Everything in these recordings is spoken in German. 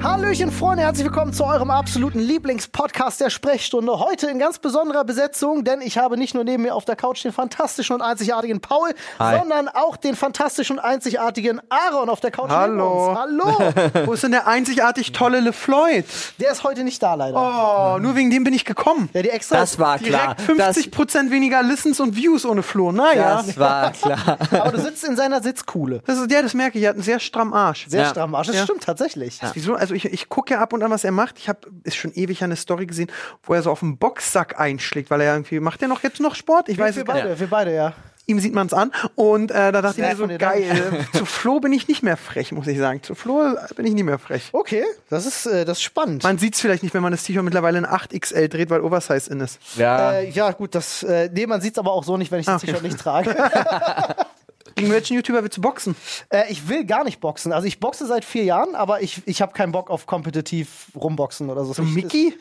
Hallöchen, Freunde, herzlich willkommen zu eurem absoluten Lieblingspodcast der Sprechstunde. Heute in ganz besonderer Besetzung, denn ich habe nicht nur neben mir auf der Couch den fantastischen und einzigartigen Paul, Hi. sondern auch den fantastischen und einzigartigen Aaron auf der Couch Hallo. neben uns. Hallo! Wo ist denn der einzigartig tolle LeFloid? Der ist heute nicht da, leider. Oh, nur wegen dem bin ich gekommen. Der die extra. Das war klar. Direkt 50% weniger Listens und Views ohne Flo. Naja. Das war klar. aber du sitzt in seiner Sitzkuhle. Das ist, ja, das merke ich. Er hat einen sehr strammen Arsch. Sehr Ja. stramm Arsch. Das Ja. stimmt tatsächlich. Wieso? Also ich, ich gucke ja ab und an, was er macht. Ich habe ist schon ewig eine Story gesehen, wo er so auf den Boxsack einschlägt, weil er irgendwie macht er noch jetzt noch Sport. Ich weiß wir beide, wir beide, ja. Ihm sieht man es an und äh, da dachte ich mir so geil. Zu Flo bin ich nicht mehr frech, muss ich sagen. Zu Flo bin ich nicht mehr frech. Okay, das ist, äh, das ist spannend. Man sieht es vielleicht nicht, wenn man das T-Shirt mittlerweile in 8XL dreht, weil Oversize in ist. Ja. Äh, ja, gut, das, äh, nee, man sieht es aber auch so nicht, wenn ich das Okay. T-Shirt nicht trage. Gegen welchen YouTuber willst du boxen? äh, ich will gar nicht boxen. Also ich boxe seit vier Jahren, aber ich, ich habe keinen Bock auf kompetitiv rumboxen oder so. So Mickey? Ist,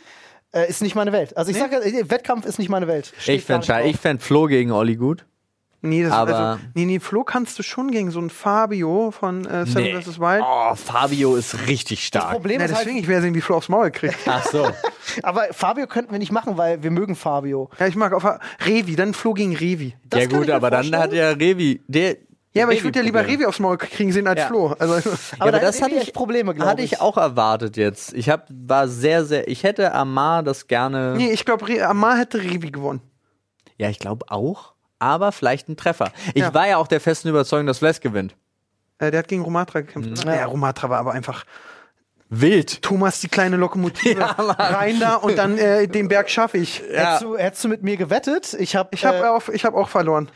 äh, ist nicht meine Welt. Also ich sage, äh, Wettkampf ist nicht meine Welt. Steht ich fände fänd Flo gegen Olli gut. Nee, das Aber- also, nee, nee, Flo kannst du schon gegen so einen Fabio von äh, Seven Nee. vs. Wild. Oh, Fabio ist richtig stark. Problem Ja, ist halt, deswegen, ich werde sehen, wie Flo aufs Maul kriegt. Ach so. aber Fabio könnten wir nicht machen, weil wir mögen Fabio. ja, ich mag auf Revi, dann Flo gegen Revi. Das ja gut, aber dann vorstellen. hat ja Revi, der Ja, aber ich würde ja lieber. Revi aufs Maul kriegen sehen als Ja. Flo. Also, Aber, aber da das hatte ich- echt Probleme, glaube Hatte ich. ich auch erwartet jetzt. Ich hab, war sehr, sehr. Ich hätte Amar das gerne. nee, ich glaube, Amar hätte Revi gewonnen. Ja, ich glaube auch. Aber vielleicht ein Treffer. Ich Ja. war ja auch der festen Überzeugung, dass Fles gewinnt. Äh, der hat gegen Romatra gekämpft. Ja. Romatra war aber einfach Wild. Thomas, die kleine Lokomotive, rein da und dann äh, den Berg schaffe ich. Hättest, du, hättest du mit mir gewettet? Ich habe Ich habe äh, auch, ich hab auch verloren.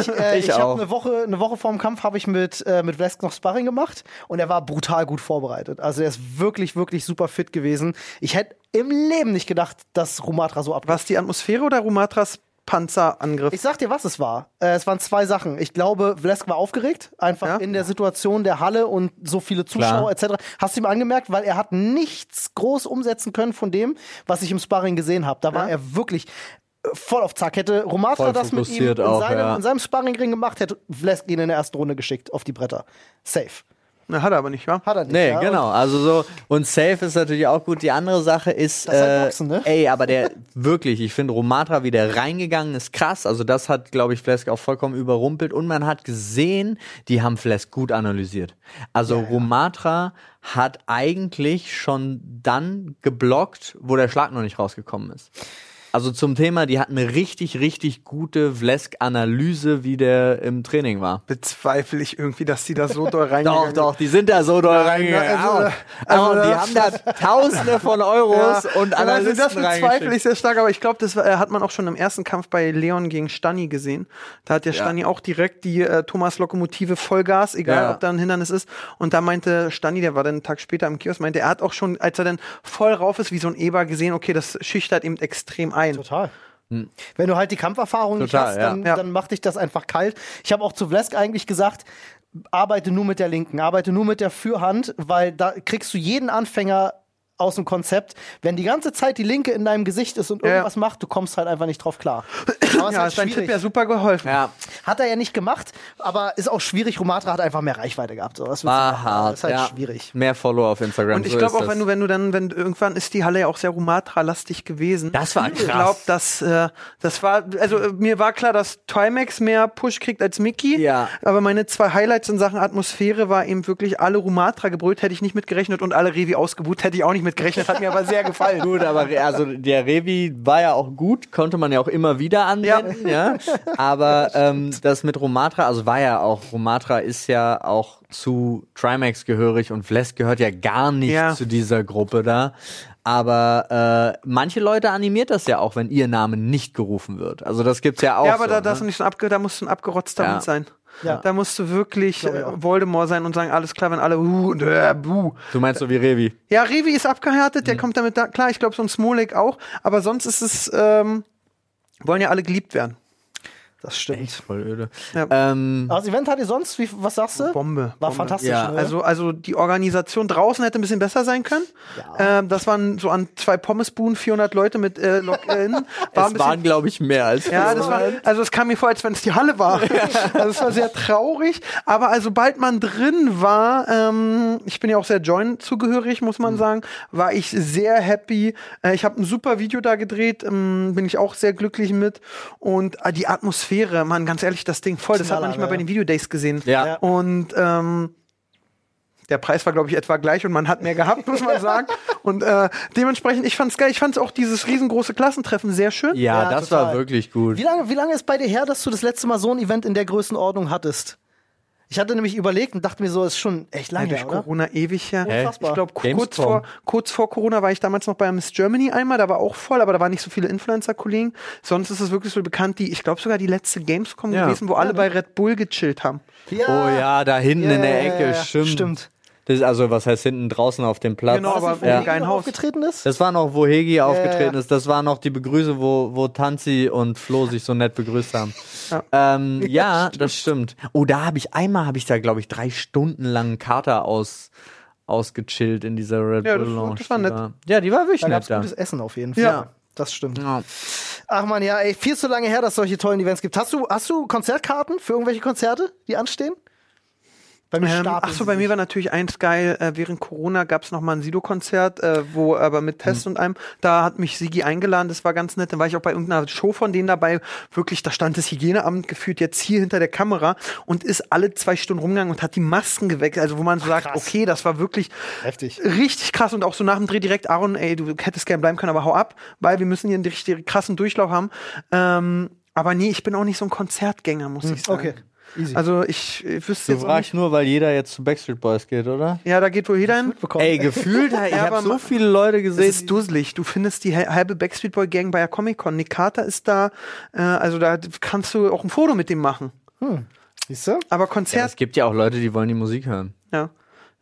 ich, äh, Ich ich habe auch. eine Woche, eine Woche vorm Kampf habe ich mit äh, mit Vlesk noch Sparring gemacht und er war brutal gut vorbereitet. Also er ist wirklich wirklich super fit gewesen. Ich hätte im Leben nicht gedacht, dass Rumatra so ab. Was die Atmosphäre oder Romatras Panzerangriff? Ich sag dir, was es war. Äh, es waren zwei Sachen. Ich glaube, Vlesk war aufgeregt, einfach Ja. in der Situation der Halle und so viele Zuschauer etc. Hast du ihm angemerkt, weil er hat nichts groß umsetzen können von dem, was ich im Sparring gesehen habe. Da war er wirklich äh, voll auf Zack. Hätte Romatra das mit ihm in auch, seinem, ja. in seinem Sparringring gemacht, hätte Vlesk ihn in der ersten Runde geschickt auf die Bretter. Safe. Na, hat er aber nicht, wa? Hat er nicht. Nee, ja. genau. Also so, und safe ist natürlich auch gut. Die andere Sache ist, äh, Boxen, ne? ey, aber der, wirklich, ich finde, Romatra wieder reingegangen ist krass. Also das hat, glaube ich, Flesk auch vollkommen überrumpelt. Und man hat gesehen, die haben Flesk gut analysiert. Also Romatra hat eigentlich schon dann geblockt, wo der Schlag noch nicht rausgekommen ist. Also zum Thema, die hatten eine richtig, richtig gute Vlesk-Analyse, wie der im Training war. Bezweifle ich irgendwie, dass die da so doll Doch, reingegangen doch, die sind da so doll reingegangen. also, also, Auch, die haben da Tausende von Euros Ja, und ja, also das bezweifle ich sehr stark, aber ich glaube, das äh, hat man auch schon im ersten Kampf bei Leon gegen Stani gesehen. Da hat der Ja. Stani auch direkt die äh, Thomas Lokomotive Vollgas, egal Ja. ob da ein Hindernis ist. Und da meinte Stani, der war dann einen Tag später im Kiosk, meinte, er hat auch schon, als er dann voll rauf ist, wie so ein Eber gesehen, okay, das schüchtert eben extrem ein. Total. Wenn du halt die Kampferfahrung nicht Total, hast, ja. dann, Ja. dann macht dich das einfach kalt. Ich habe auch zu Vlesk eigentlich gesagt, arbeite nur mit der linken, arbeite nur mit der Fürhand, weil da kriegst du jeden Anfänger aus dem Konzept. Wenn die ganze Zeit die Linke in deinem Gesicht ist und Ja. irgendwas macht, du kommst halt einfach nicht drauf klar. Aber Ja, ist halt dein Tipp ja super geholfen. Ja, Hat er ja nicht gemacht, aber ist auch schwierig. Romatra hat einfach mehr Reichweite gehabt. So, du war hart. Ist halt ja. schwierig. Mehr Follower auf Instagram. Und ich so glaube auch, das. wenn du, wenn du dann, wenn irgendwann ist die Halle ja auch sehr Rumatra-lastig gewesen. Das war Ich krass. glaube, dass äh, das war, also äh, mir war klar, dass Trimax mehr Push kriegt als Mickey. Ja. Aber meine zwei Highlights in Sachen Atmosphäre war eben wirklich alle Rumatra gebrüllt, hätte ich nicht mitgerechnet und alle Revi ausgebucht, hätte ich auch nicht mitgerechnet, hat mir aber sehr gefallen. Gut, aber also der Revi war ja auch gut, konnte man ja auch immer wieder anwenden, ja. Aber ähm, das mit Romatra, also war ja auch, Romatra ist ja auch zu Trimax gehörig und Vles gehört ja gar nicht Ja. zu dieser Gruppe da. Aber äh, manche Leute animiert das ja auch, wenn ihr Name nicht gerufen wird. Also das gibt's ja auch. Ja, aber so, da, ne? nicht abge, da musst du ein abgerotzter Ja. Hund sein. Ja. Da musst du wirklich äh. Voldemort sein und sagen, alles klar, wenn alle uh, und, äh, buh. Du meinst so wie Revi. Ja, Revi ist abgehärtet, Mhm. der kommt damit da, klar, ich glaube so ein Smolik auch, aber sonst ist es, ähm, wollen ja alle geliebt werden. Das stimmt. Voll öde. Ja. Ähm, Aber das Event hat ihr sonst, wie, was sagst du? Bombe. War Bombe. fantastisch. Ja, ne? Also, also die Organisation draußen hätte ein bisschen besser sein können. Ja. Ähm, das waren so an zwei Pommesbuden 400 Leute mit äh, Login. War es waren, glaube ich, mehr als ja, das war, also es kam mir vor, als wenn es die Halle war. Also es war sehr traurig. Aber also, sobald man drin war, ähm, ich bin ja auch sehr Join zugehörig, muss man sagen, war ich sehr happy. Äh, ich habe ein super Video da gedreht, ähm, bin ich auch sehr glücklich mit. Und äh, die Atmosphäre, man, ganz ehrlich, das Ding voll, das hat man nicht mal bei den Videodays gesehen. Ja. Ja. Und ähm, der Preis war, glaube ich, etwa gleich und man hat mehr gehabt, muss man sagen. Und äh, dementsprechend, ich fand's geil. Ich fand's auch dieses riesengroße Klassentreffen sehr schön. Ja, Ja, das total. war wirklich gut. Wie lange, wie lange ist bei dir her, dass du das letzte Mal so ein Event in der Größenordnung hattest? Ich hatte nämlich überlegt und dachte mir so, ist schon echt Ja, lange durch her, oder? Corona ewig her. Unfassbar. Ich glaube, kurz vor, kurz vor Corona war ich damals noch bei Miss Germany einmal, da war auch voll, aber da waren nicht so viele Influencer-Kollegen. Sonst ist es wirklich so bekannt, die, ich glaube sogar die letzte Gamescom Ja. gewesen, wo alle bei Red Bull gechillt haben. Oh ja, da hinten Ja, in der ja, Ecke, ja, ja. stimmt. Stimmt. Das ist also, was heißt hinten draußen auf dem Platz? Genau, aber wo geilen Hegi Haus. aufgetreten ist? Das war noch, wo Hegi aufgetreten ja. ist. Das war noch die Begrüße, wo, wo Tanzi und Flo sich so nett begrüßt haben. Ja. Ähm, ja, das stimmt. Oh, da habe ich einmal, habe ich da, glaube ich, drei Stunden lang einen Kater aus, ausgechillt in dieser Red Ja, Bull das war- Lounge. das war nett. Ja, die war wirklich Da nett da. gutes Essen auf jeden Fall. Ja. Das stimmt. Ja. Ach man, ja, ey, viel zu lange her, dass es solche tollen Events gibt. Hast du, hast du Konzertkarten für irgendwelche Konzerte, die anstehen? Bei mir Ähm, stapeln ach so, sie bei mir war natürlich eins geil. Äh, während Corona gab es noch mal ein Sido-Konzert, äh, wo aber mit Test und allem. Da hat mich Sigi eingeladen. Das war ganz nett. Dann war ich auch bei irgendeiner Show von denen dabei. Wirklich, da stand das Hygieneamt gefühlt jetzt hier hinter der Kamera und ist alle zwei Stunden rumgegangen und hat die Masken gewechselt. Also wo man so sagt, krass. okay, das war wirklich Heftig. richtig krass und auch so nach dem Dreh direkt, Aaron, ey, du hättest gern bleiben können, aber hau ab, weil wir müssen hier einen richtig krassen Durchlauf haben. Ähm, aber nee, ich bin auch nicht so ein Konzertgänger, muss ich sagen. Okay, easy. Also ich, ich wüsste Du jetzt auch fragst nicht. nur, weil jeder jetzt zu Backstreet Boys geht, oder? Ja, da geht wohl jeder hin. Ey, gefühlt, ich Ja, habe so viele Leute Das gesehen. ist dusselig. Du findest die hal- halbe Backstreet Boy Gang bei der Comic Con. Nick Carter ist da. Äh, also da kannst du auch ein Foto mit dem machen. Siehst du? Aber ja, Konzert, es gibt ja auch Leute, die wollen die Musik hören. ja,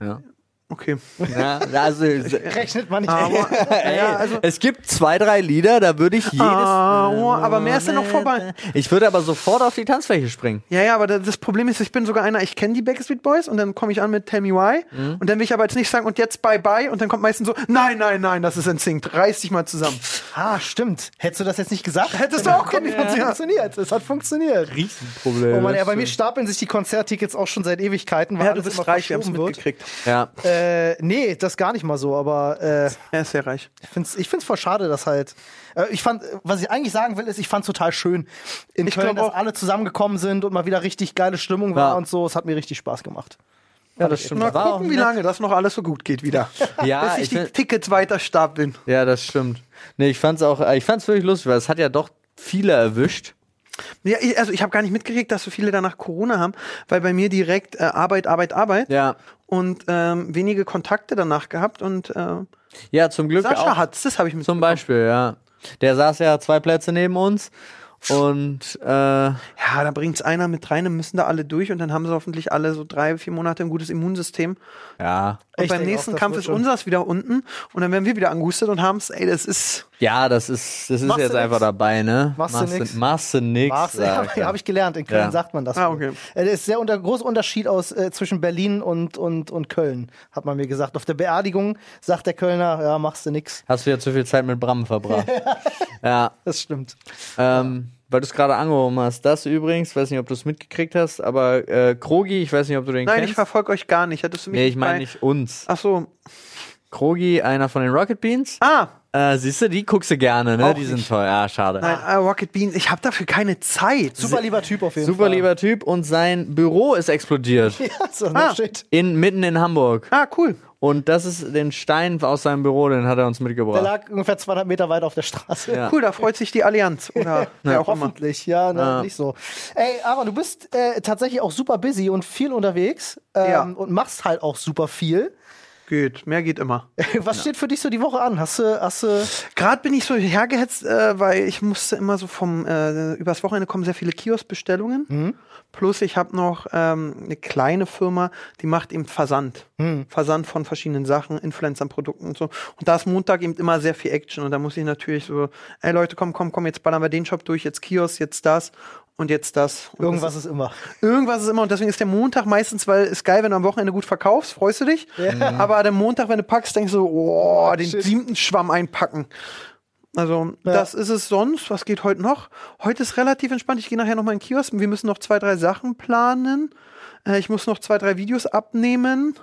Ja. Okay. ja also, Rechnet man nicht. Aber, Ey, ja, also, es gibt zwei, drei Lieder, da würde ich jedes. Oh, aber mehr ist ja noch vorbei. Ich würde aber sofort auf die Tanzfläche springen. ja, ja, aber da- das Problem ist, ich bin sogar einer, ich kenne die Backstreet Boys und dann komme ich an mit Tell Me Why Mhm. und dann will ich aber jetzt nicht sagen und jetzt Bye Bye und dann kommt meistens so, nein, nein, nein, das ist NSYNC, reiß dich mal zusammen. Ah, stimmt. Hättest du das jetzt nicht gesagt? Hättest du auch kommen können, Es ja. funktioniert. Es hat funktioniert. Riesenproblem. Oh Mann, ja, bei mir stapeln sich die Konzerttickets auch schon seit Ewigkeiten, weil Ja, du alles bist immer reich, wir haben es mitgekriegt. Ja. Äh, nee, das gar nicht mal so, aber äh, Er ist sehr reich. ich find's, ich find's voll schade, dass halt. Äh, ich fand, was ich eigentlich sagen will, ist, ich fand's total schön in Ich Köln, dass auch. alle zusammengekommen sind und mal wieder richtig geile Stimmung war Ja. und so. Es hat mir richtig Spaß gemacht. ja, das stimmt. Mal War auch gucken, wie lange das noch alles so gut geht wieder. Ja, Bis ich ich die find- Tickets weiter stapeln. Ja, das stimmt. Nee, ich fand's auch, äh, ich fand's wirklich lustig, weil es hat ja doch viele erwischt. Ja, ich, also ich habe gar nicht mitgekriegt, dass so viele danach Corona haben, weil bei mir direkt äh, Arbeit, Arbeit, Arbeit Ja. Und ähm, wenige Kontakte danach gehabt und äh, Ja, zum Glück Sascha auch. hat's, das habe ich mit. Zum Beispiel, ja. Der saß ja zwei Plätze neben uns. Und äh, Ja, da bringt's einer mit rein, dann müssen da alle durch und dann haben sie hoffentlich alle so drei, vier Monate ein gutes Immunsystem. ja. Und Ich beim nächsten auch, Kampf ist unseres wieder unten und dann werden wir wieder angehustet und haben's, ey, das ist. Ja, das ist, das ist Machst jetzt du einfach nix? dabei, ne? Machst du nix? Machst du nix. War's, ja, habe ich gelernt. In Köln Ja. sagt man das. Ah, okay. Es ist sehr unter, großer Unterschied aus, äh, zwischen Berlin und, und, und Köln, hat man mir gesagt. Auf der Beerdigung sagt der Kölner, ja, machst du nix. Hast du ja zu viel Zeit mit Bram verbracht. ja. Das stimmt. Ähm, weil du es gerade angehoben hast. Das übrigens, weiß nicht, ob du es mitgekriegt hast, aber äh, Krogi, ich weiß nicht, ob du den Nein, ich kennst. verfolge euch gar nicht. Hättest du mich nee, ich meine nicht uns. Ach so. Krogi, einer von den Rocket Beans. Ah, Äh, siehst du, die guckst du gerne, ne? Auch die sind nicht. toll. Ja, schade. nein, äh, Rocket Beans. Ich habe dafür keine Zeit. Super lieber Typ auf jeden Super Fall. lieber Typ und sein Büro ist explodiert. Ja, so, Ah. shit. In, mitten in Hamburg. Ah, cool. Und das ist den Stein aus seinem Büro, den hat er uns Der mitgebracht. lag ungefähr 200 Meter weit auf der Straße. Ja. Cool, da freut sich die Allianz. Oder wer auch immer. Hoffentlich, ja, ne, Ja. nicht so. Ey, aber du bist äh, tatsächlich auch super busy und viel unterwegs ähm, Ja. und machst halt auch super viel. Geht, mehr geht immer. Was steht für dich so die Woche an? Hast du, hast du Gerade bin ich so hergehetzt, äh, weil ich musste immer so vom, äh, übers Wochenende kommen sehr viele Kioskbestellungen. Mhm. Plus ich habe noch ähm, eine kleine Firma, die macht eben Versand. Mhm. Versand von verschiedenen Sachen, Influencer-Produkten und so. Und da ist Montag eben immer sehr viel Action. Und da muss ich natürlich so, ey Leute, komm, komm, komm, jetzt ballern wir den Shop durch, jetzt Kiosk, jetzt das und jetzt das. Und irgendwas das ist immer. Irgendwas ist immer und deswegen ist der Montag meistens, weil ist geil, wenn du am Wochenende gut verkaufst, freust du dich. Aber der Montag, wenn du packst, denkst du, oh, den Shit. siebten Schwamm einpacken. Also, Ja. das ist es sonst. Was geht heute noch? Heute ist relativ entspannt. Ich gehe nachher noch mal in den Kiosk. Wir müssen noch zwei, drei Sachen planen. Äh, ich muss noch zwei, drei Videos abnehmen.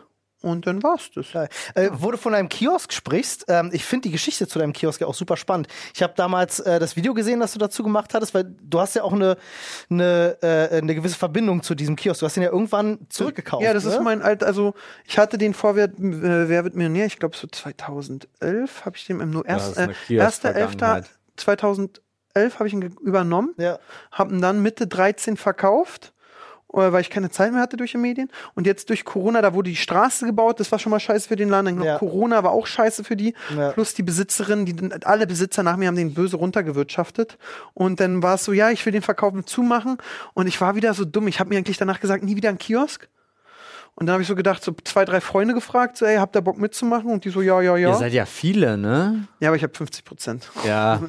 Und dann war's das. Geil. Äh, wo du von deinem Kiosk sprichst, ähm, ich finde die Geschichte zu deinem Kiosk ja auch super spannend. Ich habe damals äh, das Video gesehen, das du dazu gemacht hattest, weil du hast ja auch eine, eine, äh, eine gewisse Verbindung zu diesem Kiosk. Du hast den ja irgendwann zurückgekauft. Ja, das ne? ist mein alt, also ich hatte den vor Wer, äh, Wer wird Millionär, ich glaube so 2011 habe ich den im nur erst, eine äh, Kiosk-Vergangenheit. 1.11.2011 habe ich ihn übernommen, Ja. habe ihn dann Mitte 13 verkauft, weil ich keine Zeit mehr hatte durch die Medien. Und jetzt durch Corona, da wurde die Straße gebaut, das war schon mal scheiße für den Laden, dann Ja. Corona war auch scheiße für die, Ja. plus die Besitzerin, die alle Besitzer nach mir haben den böse runtergewirtschaftet. Und dann war es so, ja, ich will den Verkaufen zumachen. Und ich war wieder so dumm, ich habe mir eigentlich danach gesagt, nie wieder ein Kiosk. Und dann habe ich so gedacht, so zwei, drei Freunde gefragt, so, ey, habt ihr Bock mitzumachen? Und die so, ja, ja, Ihr ja. seid ja viele, ne? Ja, aber ich habe 50 Prozent. Ja.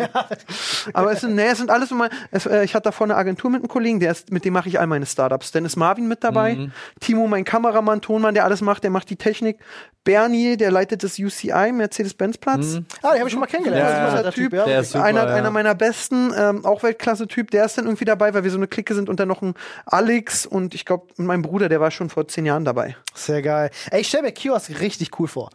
Aber es sind, nee, es sind alles mal. Es, äh, ich hatte davor eine Agentur mit einem Kollegen, der ist, mit dem mache ich all meine Startups. Dann ist Marvin mit dabei, Mhm. Timo, mein Kameramann, Tonmann, der alles macht, der macht die Technik. Bernie, der leitet das UCI, Mercedes-Benz-Platz. Ah, den habe ich schon mal kennengelernt. Ja, Das ist ein ja, netter Typ, ja. der ist super, einer, ja. einer meiner besten, ähm, auch Weltklasse-Typ, der ist dann irgendwie dabei, weil wir so eine Clique sind und dann noch ein Alex und ich glaube, mein Bruder, der war schon vor zehn Jahren dabei. Sehr geil. Ey, ich stelle mir Kiosk richtig cool vor.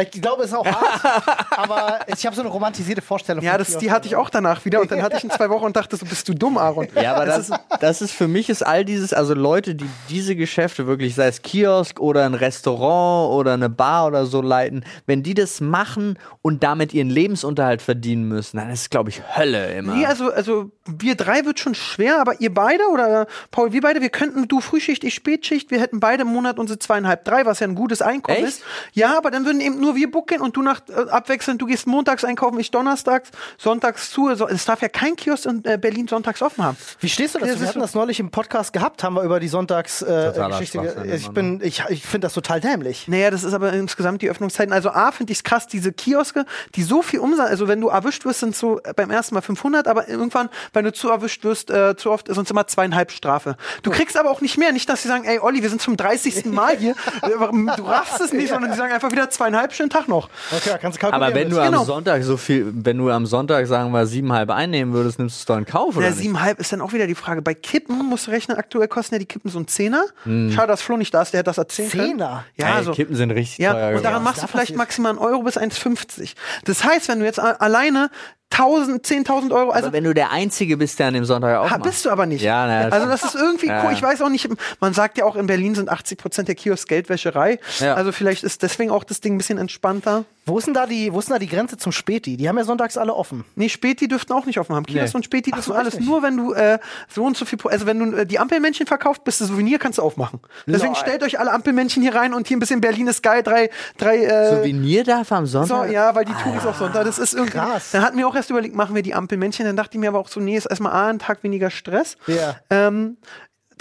Ich glaube, es ist auch hart, aber ich habe so eine romantisierte Vorstellung. Ja, von das, die hatte ich auch danach wieder und dann hatte ich in zwei Wochen und dachte so, bist du dumm, Aaron. Ja, aber das, das ist für mich ist all dieses, also Leute, die diese Geschäfte wirklich, sei es Kiosk oder ein Restaurant oder eine Bar oder so leiten, wenn die das machen und damit ihren Lebensunterhalt verdienen müssen, dann ist es, glaube ich, Hölle immer. Nee, also, also wir drei wird schon schwer, aber ihr beide oder Paul, wir beide, wir könnten, du Frühschicht, ich Spätschicht, wir hätten beide im Monat unsere zweieinhalb, drei, was ja ein gutes Einkommen Echt? ist. Ja, aber dann würden eben nur wir buckeln und du nach äh, abwechselnd, du gehst montags einkaufen, ich donnerstags, sonntags zu. Also, es darf ja kein Kiosk in äh, Berlin sonntags offen haben. Wie stehst du dazu? Das Wir hatten so- das neulich im Podcast gehabt, haben wir über die Sonntagsgeschichte. Äh, ich bin, ich, ich finde das total dämlich. Naja, das ist aber insgesamt die Öffnungszeiten. Also A, finde ich es krass, diese Kioske, die so viel Umsatz, also wenn du erwischt wirst, sind so äh, beim ersten Mal 500, aber irgendwann, wenn du zu erwischt wirst, äh, zu oft, sind es immer zweieinhalb Strafe. Du kriegst aber auch nicht mehr, nicht, dass sie sagen, ey Olli, wir sind zum 30. Mal hier, du raffst es nicht, sondern die sagen einfach wieder zweieinhalb, schönen Tag noch. Okay, kannst du kalkulieren. aber wenn du. Genau. am Sonntag so viel, wenn du am Sonntag, sagen wir, siebenhalb einnehmen würdest, nimmst du es doch in Kauf, oder Ja, nicht? siebeneinhalb ist dann auch wieder die Frage. Bei Kippen musst du rechnen, aktuell kosten ja die Kippen so ein Zehner. Schade, dass Flo nicht da ist, der hätte das erzählen können. Zehner? Ja, Ey, also, Kippen sind richtig Ja, teuer und daran machst du vielleicht passiert. maximal einen Euro bis 1,50. Das heißt, wenn du jetzt alleine 1000, 10.000 Euro, also Aber wenn du der Einzige bist, der an dem Sonntag auch Ha, bist du aber nicht. Ja, na, also das ist irgendwie Ja, cool. Ich weiß auch nicht, man sagt ja auch, in Berlin sind 80 Prozent der Kiosk Geldwäscherei. Ja. Also vielleicht ist deswegen auch das Ding ein bisschen entspannter. Wo ist denn da die, wo ist denn da die Grenze zum Späti? Die haben ja sonntags alle offen. Nee, Späti dürften auch nicht offen haben. Kiosk Nee. und Späti dürfen so, alles. Nur wenn du äh, so und so viel, Pro- also wenn du äh, die Ampelmännchen verkaufst, bist du Souvenir, kannst du aufmachen. Deswegen Lol. stellt euch alle Ampelmännchen hier rein und hier ein bisschen Berlin ist geil, drei, drei, äh, Souvenir darf am so, Sonntag? ja, weil die Touris auch Sonntag, das ist irgendwie. Krass. Dann hatten wir auch erst überlegt, machen wir die Ampelmännchen, dann dachte ich mir aber auch so, nee, ist erstmal A, ein Tag weniger Stress. Ja. Ähm,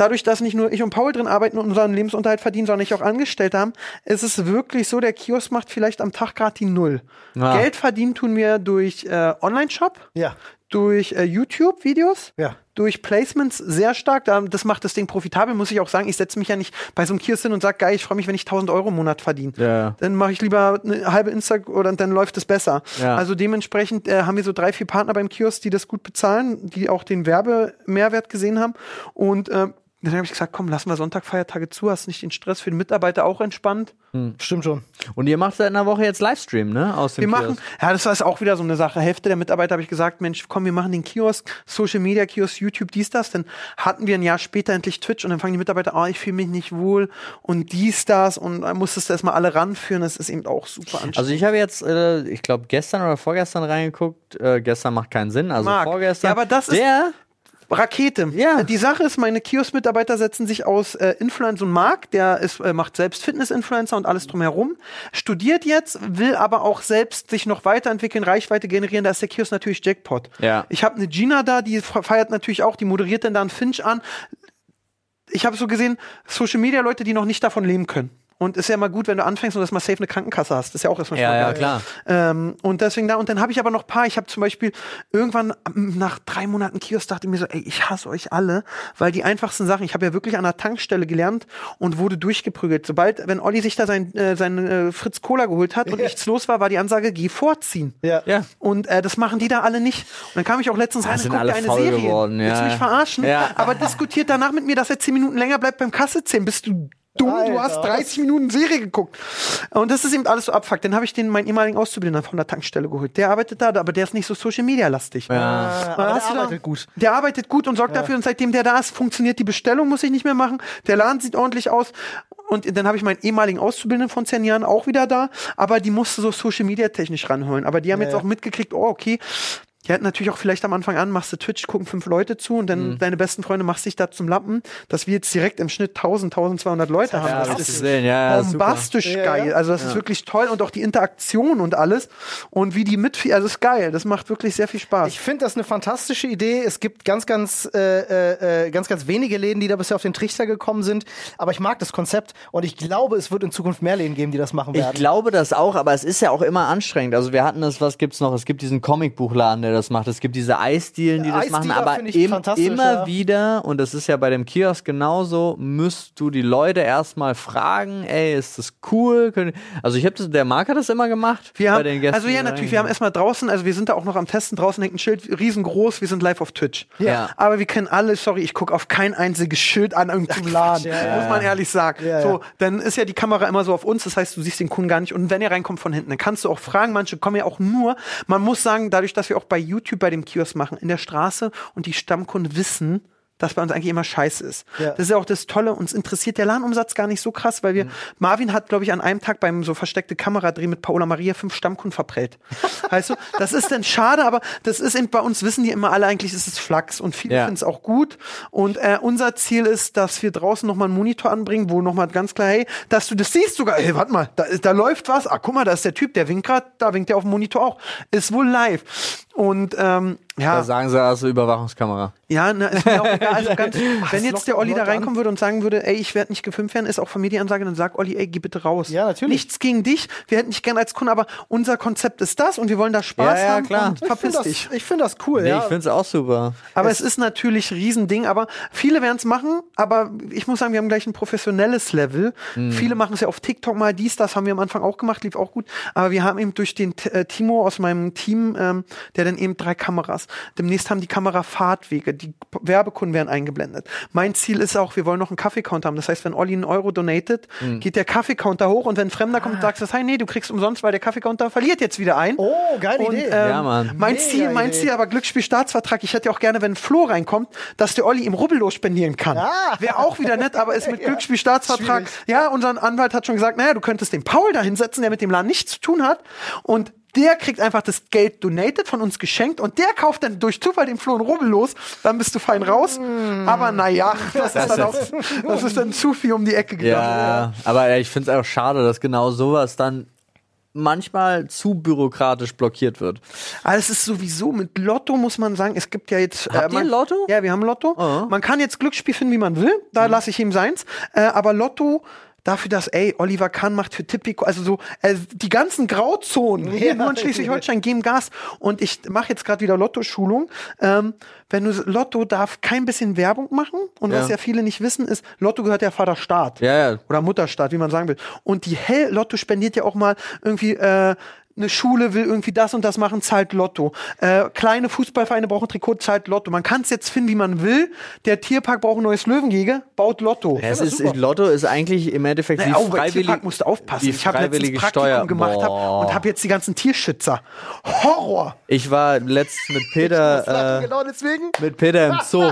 dadurch, dass nicht nur ich und Paul drin arbeiten und unseren Lebensunterhalt verdienen, sondern ich auch angestellt haben, ist es wirklich so, der Kiosk macht vielleicht am Tag gerade die Null. Ja. Geld verdienen tun wir durch äh, Online-Shop, Ja. durch äh, YouTube-Videos, Ja. durch Placements sehr stark. Da, das macht das Ding profitabel, muss ich auch sagen. Ich setze mich ja nicht bei so einem Kiosk hin und sage, geil, ich freue mich, wenn ich 1000 Euro im Monat verdiene. Ja. Dann mache ich lieber eine halbe Insta oder dann läuft es besser. Ja. Also dementsprechend äh, haben wir so drei, vier Partner beim Kiosk, die das gut bezahlen, die auch den Werbemehrwert gesehen haben. Und äh, dann habe ich gesagt, komm, lassen wir Sonntag Feiertage zu, hast nicht den Stress für den Mitarbeiter auch entspannt. Stimmt schon. Und ihr macht seit einer Woche jetzt Livestream, ne? Aus dem Wir machen, Kiosk. ja, das ist auch wieder so eine Sache. Hälfte der Mitarbeiter habe ich gesagt, Mensch, komm, wir machen den Kiosk, Social Media Kiosk, YouTube, dies, das. Dann hatten wir ein Jahr später endlich Twitch und dann fangen die Mitarbeiter, oh, ich fühle mich nicht wohl und dies, das und dann musstest du erstmal alle ranführen. Das ist eben auch super anstrengend. Also ich habe jetzt, äh, ich glaube gestern oder vorgestern reingeguckt. Äh, gestern macht keinen Sinn, also Marc, vorgestern. ja, aber das ist- der. Rakete. Ja. Die Sache ist, meine Kiosk-Mitarbeiter setzen sich aus äh, Influencer und Marc, der ist, äh, macht selbst Fitness-Influencer und alles drumherum, studiert jetzt, will aber auch selbst sich noch weiterentwickeln, Reichweite generieren. Da ist der Kiosk natürlich Jackpot. Ja. Ich habe eine Gina da, die feiert natürlich auch, die moderiert dann da einen Finch an. Ich habe so gesehen, Social-Media-Leute, die noch nicht davon leben können. Und ist ja immer gut, wenn du anfängst und dass mal safe eine Krankenkasse hast. Das ist ja auch erstmal schon Ja, mal ja, klar. Ähm, und deswegen da, und dann habe ich aber noch ein paar. Ich habe zum Beispiel irgendwann nach drei Monaten Kiosk dachte ich mir so, ey, ich hasse euch alle, weil die einfachsten Sachen, ich habe ja wirklich an der Tankstelle gelernt und wurde durchgeprügelt. Sobald, wenn Olli sich da sein, äh, sein äh, Fritz Cola geholt hat und Ja. nichts los war, war die Ansage, geh vorziehen. Ja. Ja. Und äh, das machen die da alle nicht. Und dann kam ich auch letztens rein und guckte eine Serie. geworden, ja. Willst du mich verarschen? Ja. Aber diskutiert danach mit mir, dass er zehn Minuten länger bleibt beim Kasse zählen. Bist du dumm? du Alter, hast was? 30 Minuten Serie geguckt. Und das ist eben alles so abfuck. Dann habe ich den meinen ehemaligen Auszubildenden von der Tankstelle geholt. Der arbeitet da, aber der ist nicht so Social Media lastig. Ja. Ah, aber der hast du da- arbeitet gut. Der arbeitet gut und sorgt dafür. Und seitdem der da ist, funktioniert die Bestellung, muss ich nicht mehr machen. Der Laden sieht ordentlich aus. Und dann habe ich meinen ehemaligen Auszubildenden von zehn Jahren auch wieder da. Aber die musste so Social Media technisch ranholen. Aber die haben Ja, jetzt ja. auch mitgekriegt, oh, okay. Die hatten natürlich auch vielleicht am Anfang an, machst du Twitch, gucken fünf Leute zu und Mhm. dann deine besten Freunde machst dich da zum Lappen, dass wir jetzt direkt im Schnitt 1000, 1200 Leute haben. Ja, Das hab ich ist ja, ja, super. bombastisch Ja, geil. ja. Also das ist wirklich toll und auch die Interaktion und alles und wie die mit, also ist geil. Das macht wirklich sehr viel Spaß. Ich finde das eine fantastische Idee. Es gibt ganz, ganz, äh, äh, ganz, ganz wenige Läden, die da bisher auf den Trichter gekommen sind. Aber ich mag das Konzept und ich glaube, es wird in Zukunft mehr Läden geben, die das machen Ich werden. glaube das auch, aber es ist ja auch immer anstrengend. Also wir hatten das, was gibt's noch? Es gibt diesen Comicbuchladen, der das macht. Es gibt diese Eisdielen, die das Eisdealer machen, aber finde ich im, immer ja. wieder, und das ist ja bei dem Kiosk genauso, müsst du die Leute erstmal fragen, ey, ist das cool? Können- Also ich habe das, der Marc hat das immer gemacht. Wir bei haben, den Gästen, also ja, natürlich, wir haben erstmal draußen, also wir sind da auch noch am Testen, draußen hängt ein Schild, riesengroß, wir sind live auf Twitch. Ja. Aber wir kennen alle, sorry, ich gucke auf kein einziges Schild an irgendeinem Laden, ja, muss man ehrlich sagen. Ja, so, ja. dann ist ja die Kamera immer so auf uns, das heißt, du siehst den Kunden gar nicht und wenn er reinkommt von hinten, dann kannst du auch fragen, manche kommen ja auch nur, man muss sagen, dadurch, dass wir auch bei YouTube bei dem Kiosk machen, in der Straße und die Stammkunden wissen, dass bei uns eigentlich immer scheiße ist. Ja. Das ist ja auch das Tolle, uns interessiert der Ladenumsatz gar nicht so krass, weil wir, Marvin hat, glaube ich, an einem Tag beim so versteckte Kameradreh mit Paola Maria fünf Stammkunden verprellt. weißt du, das ist dann schade, aber das ist eben, bei uns wissen die immer alle eigentlich, ist es Flachs und viele Ja. finden es auch gut. Und äh, unser Ziel ist, dass wir draußen nochmal einen Monitor anbringen, wo nochmal ganz klar, hey, dass du das siehst sogar, hey, warte mal, da, da läuft was, ah, guck mal, da ist der Typ, der winkt gerade, da winkt der auf dem Monitor auch. Ist wohl live. Und ähm, ja. Da sagen sie, hast du Überwachungskamera. Ja, na, ist mir auch egal. Also ganz, wenn jetzt der Olli da reinkommen würde und sagen würde, ey, ich werde nicht gefilmt werden, ist auch von mir die Ansage, dann sag Olli, ey, geh bitte raus. Ja, natürlich. Nichts gegen dich, wir hätten dich gern als Kunde, aber unser Konzept ist das und wir wollen da Spaß Ja, ja, haben klar. und Ich Ich verpiss finde dich. das, ich find das cool. Nee, ja. ich finde es auch super. Aber es, ist natürlich ein Riesending, aber viele werden es machen, aber ich muss sagen, wir haben gleich ein professionelles Level. Mhm. Viele machen es ja auf TikTok mal, dies, das haben wir am Anfang auch gemacht, lief auch gut. Aber wir haben eben durch den äh, Timo aus meinem Team, ähm, der dann eben drei Kameras. Demnächst haben die Kamera Fahrtwege, die Werbekunden werden eingeblendet. Mein Ziel ist auch, wir wollen noch einen Kaffeecounter haben. Das heißt, wenn Olli einen Euro donatet, Mhm. geht der Kaffeecounter hoch und wenn ein Fremder kommt, sagst du, hey, nee, du kriegst umsonst, weil der Kaffeecounter verliert jetzt wieder ein. Oh, geile Und, Idee. ähm, Ja, Mann. Mein Mega Ziel, mein Idee. Ziel, aber Glücksspielstaatsvertrag, ich hätte ja auch gerne, wenn Flo reinkommt, dass der Olli ihm rubbellos spendieren kann. Ah. Wäre auch wieder nett, aber ist mit Glücksspielstaatsvertrag. Schwierig. Ja, unser Anwalt hat schon gesagt, naja, du könntest den Paul da hinsetzen, der mit dem Laden nichts zu tun hat. Und der kriegt einfach das Geld donated von uns geschenkt und der kauft dann durch Zufall den Flo einen Rubbellos, dann bist du fein raus. Aber naja, das, ist dann auch, das ist dann zu viel um die Ecke gegangen. Ja, aber ich finde es auch schade, dass genau sowas dann manchmal zu bürokratisch blockiert wird. Aber es ist sowieso mit Lotto, muss man sagen, es gibt ja jetzt. äh, Habt ihr man, Lotto? Ja, wir haben Lotto. Oh. Man kann jetzt Glücksspiel finden, wie man will. Da Mhm. lasse ich ihm seins. Äh, aber Lotto. Dafür, dass, ey, Oliver Kahn macht für Tipico, also so, äh, die ganzen Grauzonen, hier nur in Schleswig-Holstein geben Gas. Und ich mache jetzt gerade wieder Lotto-Schulung. Ähm, wenn du Lotto darf kein bisschen Werbung machen. Und was Ja. ja viele nicht wissen, ist, Lotto gehört ja Vaterstaat Ja, ja. oder Mutterstaat, wie man sagen will. Und die Hell Lotto spendiert ja auch mal irgendwie äh, eine Schule will irgendwie das und das machen, zahlt Lotto. Äh, kleine Fußballvereine brauchen Trikot, zahlt Lotto. Man kann es jetzt finden, wie man will. Der Tierpark braucht ein neues Löwengehege, baut Lotto. Es ist, Lotto ist eigentlich im Endeffekt Naja, wie oh, bei freiwillig, Tierpark musst du aufpassen. wie Ich habe letztens freiwillige Praktikum Steuer. gemacht hab und habe jetzt die ganzen Tierschützer. Horror. Ich war letztens mit Peter, äh, genau deswegen. mit Peter im Zoo.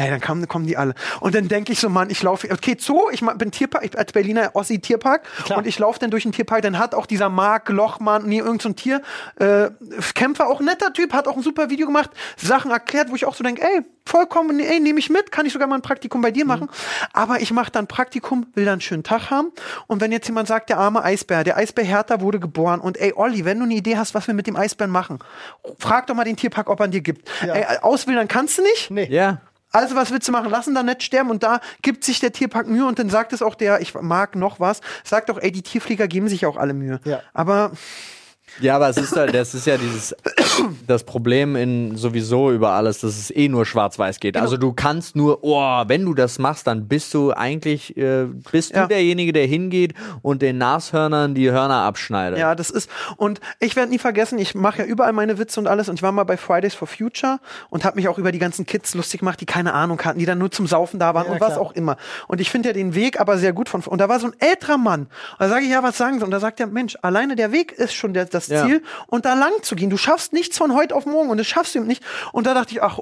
Ey, dann kommen, kommen die alle. Und dann denke ich so, Mann, ich laufe, okay, Zoo, ich bin Tierpark, ich als Berliner Ossi Tierpark Klar. und ich laufe dann durch den Tierpark, dann hat auch dieser Marc Lochmann, nee, irgendein so ein Tier, äh, Kämpfer, auch ein netter Typ, hat auch ein super Video gemacht, Sachen erklärt, wo ich auch so denke, ey, vollkommen, ey, nehme ich mit, kann ich sogar mal ein Praktikum bei dir machen. Aber ich mache dann Praktikum, will dann einen schönen Tag haben. Und wenn jetzt jemand sagt, der arme Eisbär, der Eisbär Hertha wurde geboren und ey, Olli, wenn du eine Idee hast, was wir mit dem Eisbären machen, frag doch mal den Tierpark, ob er dir gibt. Ja. Ey, auswildern kannst du nicht? Nee. Ja. Also was willst du machen? Lassen da nicht sterben und da gibt sich der Tierpark Mühe und dann sagt es auch der, ich mag noch was, sagt doch, ey, die Tierflieger geben sich auch alle Mühe. Ja. Aber Ja, aber es ist halt, das ist ja dieses, das Problem in sowieso über alles, dass es eh nur schwarz-weiß geht. Genau. Also du kannst nur, oh, wenn du das machst, dann bist du eigentlich, äh, bist Ja. du derjenige, der hingeht und den Nashörnern die Hörner abschneidet. ja, das ist und ich werde nie vergessen, ich mache ja überall meine Witze und alles und ich war mal bei Fridays for Future und habe mich auch über die ganzen Kids lustig gemacht, die keine Ahnung hatten, die dann nur zum Saufen da waren Ja, und was klar. auch immer. Und ich finde ja den Weg aber sehr gut von und da war so ein älterer Mann. Und da sage ich ja, was sagen Sie? Und da sagt er, Mensch, alleine der Weg ist schon der, das Ja. Ziel und da lang zu gehen. Du schaffst nichts von heute auf morgen und das schaffst du eben nicht. Und da dachte ich, ach,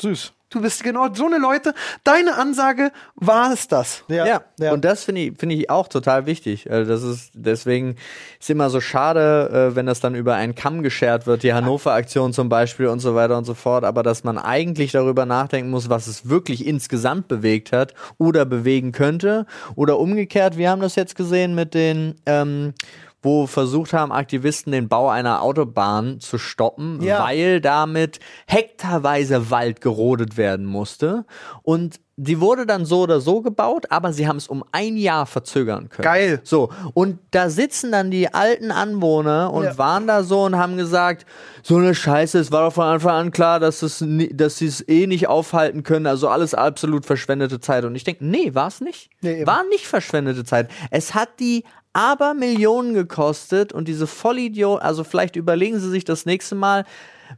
Süß. Du bist genau so eine Leute. Deine Ansage war es das. Ja, und das finde ich, finde ich auch total wichtig. Also das ist, deswegen ist immer so schade, äh, wenn das dann über einen Kamm geschert wird, die Hannover-Aktion zum Beispiel und so weiter und so fort, aber dass man eigentlich darüber nachdenken muss, was es wirklich insgesamt bewegt hat oder bewegen könnte. Oder umgekehrt, wir haben das jetzt gesehen mit den, ähm, wo versucht haben, Aktivisten den Bau einer Autobahn zu stoppen, Ja. weil damit hektarweise Wald gerodet werden musste. Und die wurde dann so oder so gebaut, aber sie haben es um ein Jahr verzögern können. Geil. So, und da sitzen dann die alten Anwohner und Ja. waren da so und haben gesagt, so eine Scheiße, es war doch von Anfang an klar, dass, es, dass sie es eh nicht aufhalten können, also alles absolut verschwendete Zeit. Und ich denke, nee, war es nicht. Nee, war nicht verschwendete Zeit. Es hat die aber Millionen gekostet und diese Vollidioten, also vielleicht überlegen sie sich das nächste Mal,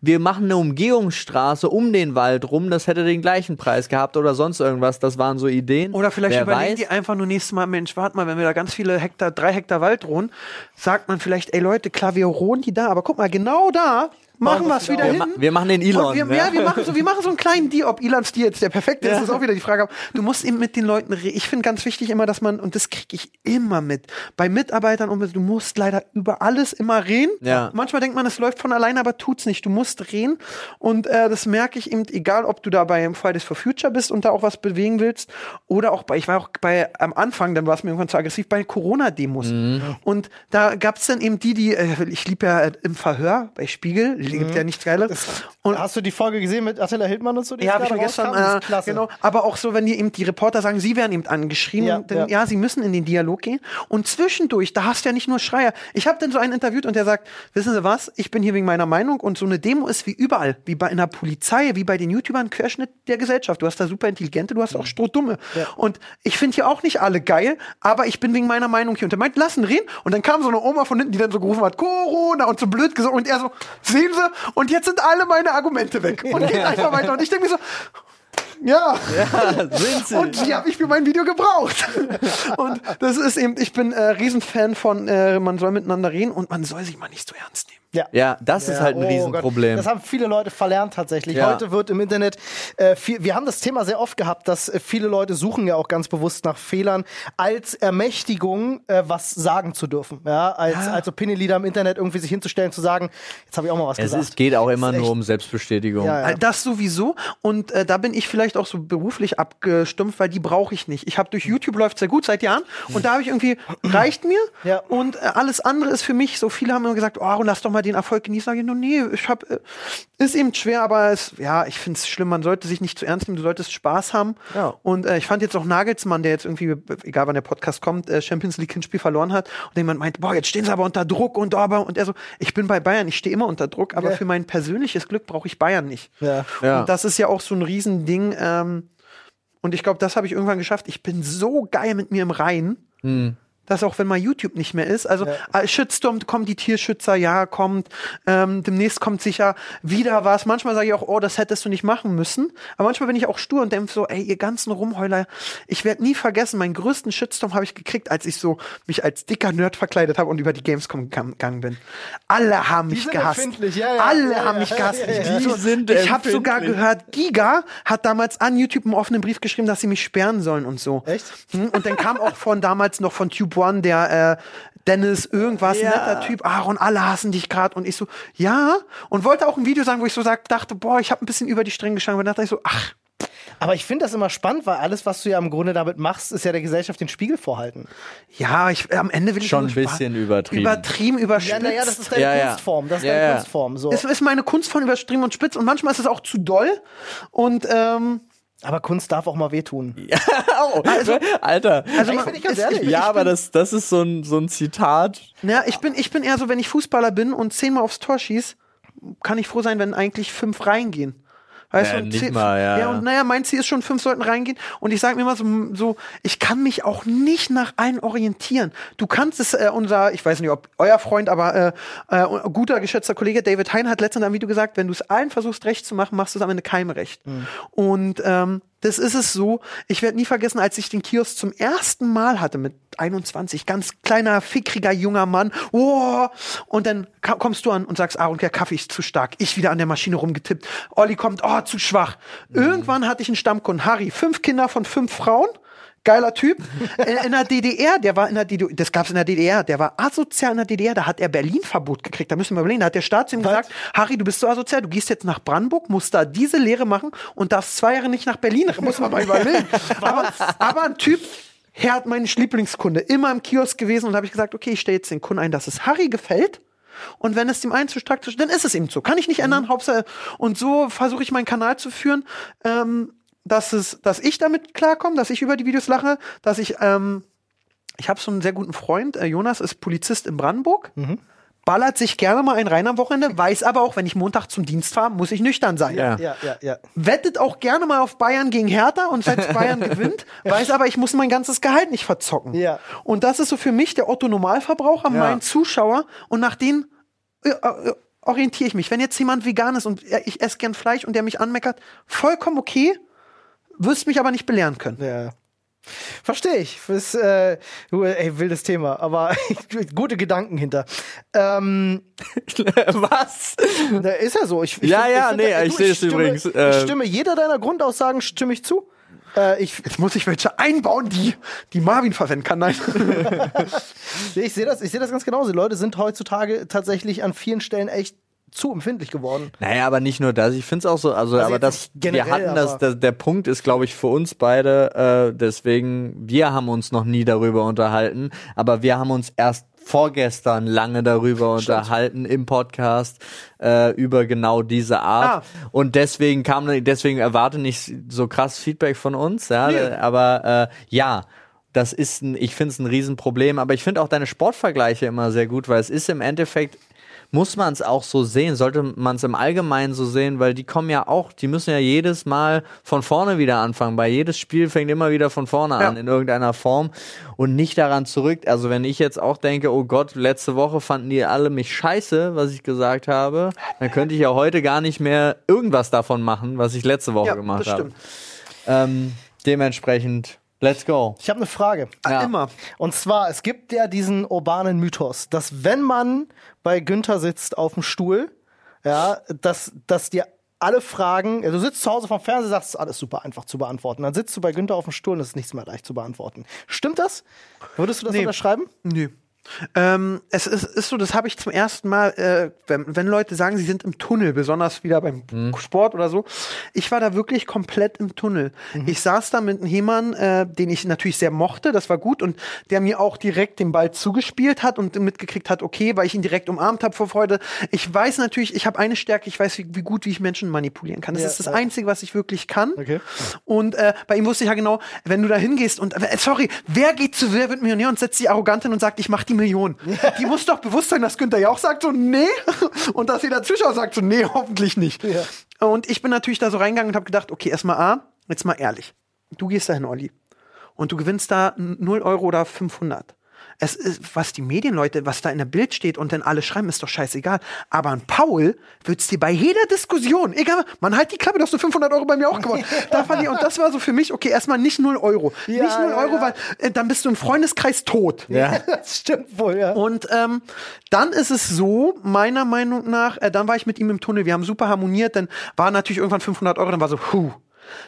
wir machen eine Umgehungsstraße um den Wald rum, das hätte den gleichen Preis gehabt oder sonst irgendwas. Das waren so Ideen. Oder vielleicht Wer überlegen weiß. die einfach nur nächstes Mal, Mensch, warte mal, wenn wir da ganz viele Hektar, drei Hektar Wald rohen, sagt man vielleicht, ey Leute, klar, wir rohen die da, aber guck mal, genau da machen wir es wieder hin. wir machen den Elon. Wir, ja, wir machen so, wir machen so einen kleinen Deal, ob Elons Deal jetzt der perfekte ist, ist auch wieder die Frage. Aber Du musst eben mit den Leuten reden. Ich finde ganz wichtig immer, dass man, und das kriege ich immer mit, bei Mitarbeitern und du musst leider über alles immer reden. Ja. Manchmal denkt man, es läuft von alleine, aber tut's nicht. Du musst reden. Und äh, das merke ich eben, egal ob du da bei Fridays for Future bist und da auch was bewegen willst, oder auch bei, ich war auch bei am Anfang, dann war es mir irgendwann zu aggressiv, bei Corona-Demos. Und da gab's dann eben die, die, äh, ich liebe ja äh, im Verhör bei Spiegel, gibt ja nichts Geiles. Und Hast du die Folge gesehen mit Attila Hildmann und so? ja, habe ich mir gestern, äh, klasse. genau. Aber auch so, wenn die eben die Reporter sagen, sie werden eben angeschrien, Ja, denn, ja. ja. sie müssen in den Dialog gehen. Und zwischendurch, da hast du ja nicht nur Schreier. Ich habe dann so einen interviewt und der sagt, wissen Sie was, ich bin hier wegen meiner Meinung und so eine Demo ist wie überall, wie bei einer Polizei, wie bei den YouTubern, Querschnitt der Gesellschaft. Du hast da super intelligente, du hast auch strohdumme. Ja. Und ich finde hier auch nicht alle geil, aber ich bin wegen meiner Meinung hier. Und er meint, lassen reden. Und dann kam so eine Oma von hinten, die dann so gerufen hat, Corona und so blöd gesagt. Und er so, sehen so, und jetzt sind alle meine Argumente weg. Und geht einfach weiter. Und ich denke mir so, ja. Ja, sind sie. Und die habe ich für mein Video gebraucht. und das ist eben, ich bin äh, Riesenfan von, äh, man soll miteinander reden und man soll sich mal nicht so ernst nehmen. Ja. ja, das ist halt ein oh Riesenproblem. Gott. Das haben viele Leute verlernt tatsächlich. Ja. Heute wird im Internet äh, viel, wir haben das Thema sehr oft gehabt, dass äh, viele Leute suchen ja auch ganz bewusst nach Fehlern als Ermächtigung, äh, was sagen zu dürfen. Ja, als, als Opinion Leader im Internet irgendwie sich hinzustellen, zu sagen, jetzt habe ich auch mal was es gesagt. ist, geht auch immer nur um Selbstbestätigung. Ja, ja. All Das sowieso. Und äh, da bin ich vielleicht auch so beruflich abgestumpft, weil die brauche ich nicht. Ich habe durch YouTube läuft sehr gut seit Jahren und da habe ich irgendwie reicht mir. Ja. Und äh, alles andere ist für mich. So viele haben immer gesagt, oh, lass doch mal den Erfolg genießen. Sag ich nur, nee, ich habe äh, ist eben schwer, aber es, ja, ich finde es schlimm. Man sollte sich nicht zu ernst nehmen. Du solltest Spaß haben. Ja. Und äh, ich fand jetzt auch Nagelsmann, der jetzt irgendwie, egal wann der Podcast kommt, äh, Champions League Hinspiel verloren hat und jemand meint, boah, jetzt stehen sie aber unter Druck und aber und er so, ich bin bei Bayern, ich stehe immer unter Druck, aber Ja. für mein persönliches Glück brauche ich Bayern nicht. Ja. Ja. Und das ist ja auch so ein Riesending. Ähm, und ich glaube, das habe ich irgendwann geschafft. Ich bin so geil mit mir im Reinen, dass auch wenn mal YouTube nicht mehr ist, also äh, Shitstorm, kommen die Tierschützer, ja, kommt, ähm, demnächst kommt sicher wieder was. Manchmal sage ich auch, oh, das hättest du nicht machen müssen. Aber manchmal bin ich auch stur und denke so, ey, ihr ganzen Rumheuler, ich werde nie vergessen, meinen größten Shitstorm habe ich gekriegt, als ich so mich als dicker Nerd verkleidet habe und über die Gamescom gegangen bin. Alle haben mich sind gehasst. ja, ja, Alle ja, haben ja, mich gehasst. ja, ja, Ich- ja. so- Die sind ich habe sogar gehört, Giga hat damals an YouTube einen offenen Brief geschrieben, dass sie mich sperren sollen und so. Echt? Hm, Und dann kam auch von damals noch von Tube One der äh, Dennis irgendwas, Ja. netter Typ, Aaron, alle hassen dich gerade. Und ich so, ja. Und wollte auch ein Video sagen, wo ich so sag, dachte, boah, ich habe ein bisschen über die Stränge geschlagen. Und dann dachte ich so, ach, Aber ich finde das immer spannend, weil alles, was du ja im Grunde damit machst, ist ja der Gesellschaft den Spiegel vorhalten. ja, ich, am Ende will ich Schon ein bisschen übertrieben. Übertrieben, Ja, überspitzt. naja, das ist deine Ja, ja. Kunstform. Das ist Ja, deine ja. Kunstform. So. es ist meine Kunstform übertrieben und spitz. Und manchmal ist es auch zu doll. Und ähm, Aber Kunst darf auch mal wehtun. Oh, Alter. also man- bin ich ganz ehrlich. bin- ja, ich aber bin- das, das ist so ein, so ein Zitat. Ja, ich bin, ich bin eher so, wenn ich Fußballer bin und zehnmal aufs Tor schieß, kann ich froh sein, wenn eigentlich fünf reingehen. Weißt Ja, du, und nicht mal, ja, ja. ja. und naja, mein Ziel ist schon, fünf sollten reingehen. Und ich sage mir immer so, so, ich kann mich auch nicht nach allen orientieren. Du kannst es, äh, unser, ich weiß nicht, ob euer Freund, aber äh, äh, guter, geschätzter Kollege David Hein hat letztens in einem Video gesagt, wenn du es allen versuchst, recht zu machen, machst du es am Ende keinem recht. Mhm. Und ähm, das ist es so. Ich werde nie vergessen, als ich den Kiosk zum ersten Mal hatte mit 21, ganz kleiner, fickriger junger Mann. Oh, und dann kommst du an und sagst, Aaron, der Kaffee ist zu stark. Ich wieder an der Maschine rumgetippt. Olli kommt, oh, zu schwach. Irgendwann hatte ich einen Stammkunden, Harry, fünf Kinder von fünf Frauen. Geiler Typ. In, in der DDR, der war in der DDR, das gab's in der DDR, der war asozial in der DDR, da hat er Berlin-Verbot gekriegt. Da müssen wir überlegen, da hat der Staat zu ihm gesagt, Harry, du bist so asozial, du gehst jetzt nach Brandenburg, musst da diese Lehre machen und darfst zwei Jahre nicht nach Berlin. muss man mal überlegen. aber, aber ein Typ, Herr hat mein Lieblingskunde, immer im Kiosk gewesen und da habe ich gesagt, okay, ich stelle jetzt den Kunden ein, dass es Harry gefällt. Und wenn es dem einen zu stark zu, dann ist es eben so. Kann ich nicht ändern, Hauptsache. Und so versuche ich meinen Kanal zu führen, ähm, dass es, dass ich damit klarkomme, dass ich über die Videos lache, dass ich, ähm, ich habe so einen sehr guten Freund, äh, Jonas ist Polizist in Brandenburg. Ballert sich gerne mal einen rein am Wochenende, weiß aber auch, wenn ich Montag zum Dienst fahre, muss ich nüchtern sein Ja. Ja, ja, ja. wettet auch gerne mal auf Bayern gegen Hertha und selbst Bayern gewinnt, weiß aber, ich muss mein ganzes Gehalt nicht verzocken. Ja. Und das ist so für mich der Otto Normalverbraucher, Ja. mein Zuschauer und nach denen äh, äh, orientiere ich mich. Wenn jetzt jemand vegan ist und er- ich esse gern Fleisch und der mich anmeckert, vollkommen okay, wirst mich aber nicht belehren können. Ja. Verstehe ich. Das, äh, du, ey, wildes Thema, aber gute Gedanken hinter. Ähm, Was? da ist ja so. Ich, ich Ja, find- ja, nee, da- ich sehe es stimme- übrigens, Ich äh, stimme jeder deiner Grundaussagen stimme ich zu. Äh, ich, Jetzt muss ich welche einbauen, die, die Marvin verwenden kann. Nein. ich sehe das, ich sehe das ganz genauso. Die Leute sind heutzutage tatsächlich an vielen Stellen echt zu empfindlich geworden. Naja, aber nicht nur das. Ich finde es auch so, also, aber jetzt das, generell, wir hatten das, aber- das, der Punkt ist, glaube ich, für uns beide, äh, deswegen, wir haben uns noch nie darüber unterhalten, aber wir haben uns erst vorgestern lange darüber unterhalten im Podcast äh, über genau diese Art Ah. und deswegen kam deswegen erwarte nicht so krass Feedback von uns ja Nee. aber äh, ja das ist ein ich finde es ein Riesenproblem aber ich finde auch deine Sportvergleiche immer sehr gut weil es ist im Endeffekt muss man es auch so sehen, sollte man es im Allgemeinen so sehen, weil die kommen ja auch, die müssen ja jedes Mal von vorne wieder anfangen. Bei jedes Spiel fängt immer wieder von vorne Ja. an in irgendeiner Form und nicht daran zurück. Also wenn ich jetzt auch denke, oh Gott, letzte Woche fanden die alle mich scheiße, was ich gesagt habe, dann könnte ich ja heute gar nicht mehr irgendwas davon machen, was ich letzte Woche Ja, gemacht habe. Ähm, dementsprechend, let's go. Ich habe eine Frage. Ja. Immer. Und zwar, es gibt ja diesen urbanen Mythos, dass wenn man bei Günther sitzt auf dem Stuhl, ja, dass, dass dir alle Fragen, du sitzt zu Hause vom Fernseher, sagst, es ist alles super einfach zu beantworten. Dann sitzt du bei Günther auf dem Stuhl und es ist nichts mehr leicht zu beantworten. Stimmt das? Würdest du das Nee. unterschreiben? Nö. Ähm, es ist, ist so, das habe ich zum ersten Mal, äh, wenn, wenn Leute sagen, sie sind im Tunnel, besonders wieder beim Sport oder so. Ich war da wirklich komplett im Tunnel. Ich saß da mit einem Hemann, äh, den ich natürlich sehr mochte, das war gut und der mir auch direkt den Ball zugespielt hat und mitgekriegt hat, okay, weil ich ihn direkt umarmt habe vor Freude. Ich weiß natürlich, ich habe eine Stärke, ich weiß, wie, wie gut, wie ich Menschen manipulieren kann. Das Ja, ist das ja. Einzige, was ich wirklich kann. Okay. Und äh, bei ihm wusste ich ja genau, wenn du da hingehst und äh, sorry, wer geht zu Wer wird Millionär und setzt die arrogant hin und sagt, ich mach die Million. Die muss doch bewusst sein, dass Günther ja auch sagt so, nee. Und dass jeder Zuschauer sagt so, nee, hoffentlich nicht. Ja. Und ich bin natürlich da so reingegangen und habe gedacht, okay, erstmal A, jetzt mal ehrlich. Du gehst dahin, Olli. Und du gewinnst da 0 Euro oder 500. Es ist, was die Medienleute, was da in der Bild steht und dann alle schreiben, ist doch scheißegal. Aber ein Paul wird's dir bei jeder Diskussion, egal, man halt die Klappe, du hast du 500 Euro bei mir auch gewonnen. da fand ich, und das war so für mich, okay, erstmal nicht 0 Euro. Ja, nicht 0 ja, Euro, ja. weil äh, dann bist du im Freundeskreis tot. Ja. das stimmt wohl, ja. Und ähm, dann ist es so, meiner Meinung nach, äh, dann war ich mit ihm im Tunnel, wir haben super harmoniert, dann war natürlich irgendwann 500 Euro, dann war so, puh.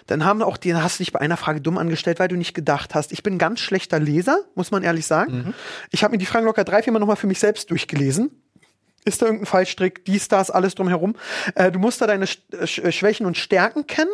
Dann haben auch die, hast du dich bei einer Frage dumm angestellt, weil du nicht gedacht hast. Ich bin ein ganz schlechter Leser, muss man ehrlich sagen. Ich habe mir die Fragen locker drei, viermal nochmal für mich selbst durchgelesen. Ist da irgendein Fallstrick, dies, das, alles drumherum. Äh, du musst da deine Sch Sch Schwächen und Stärken kennen.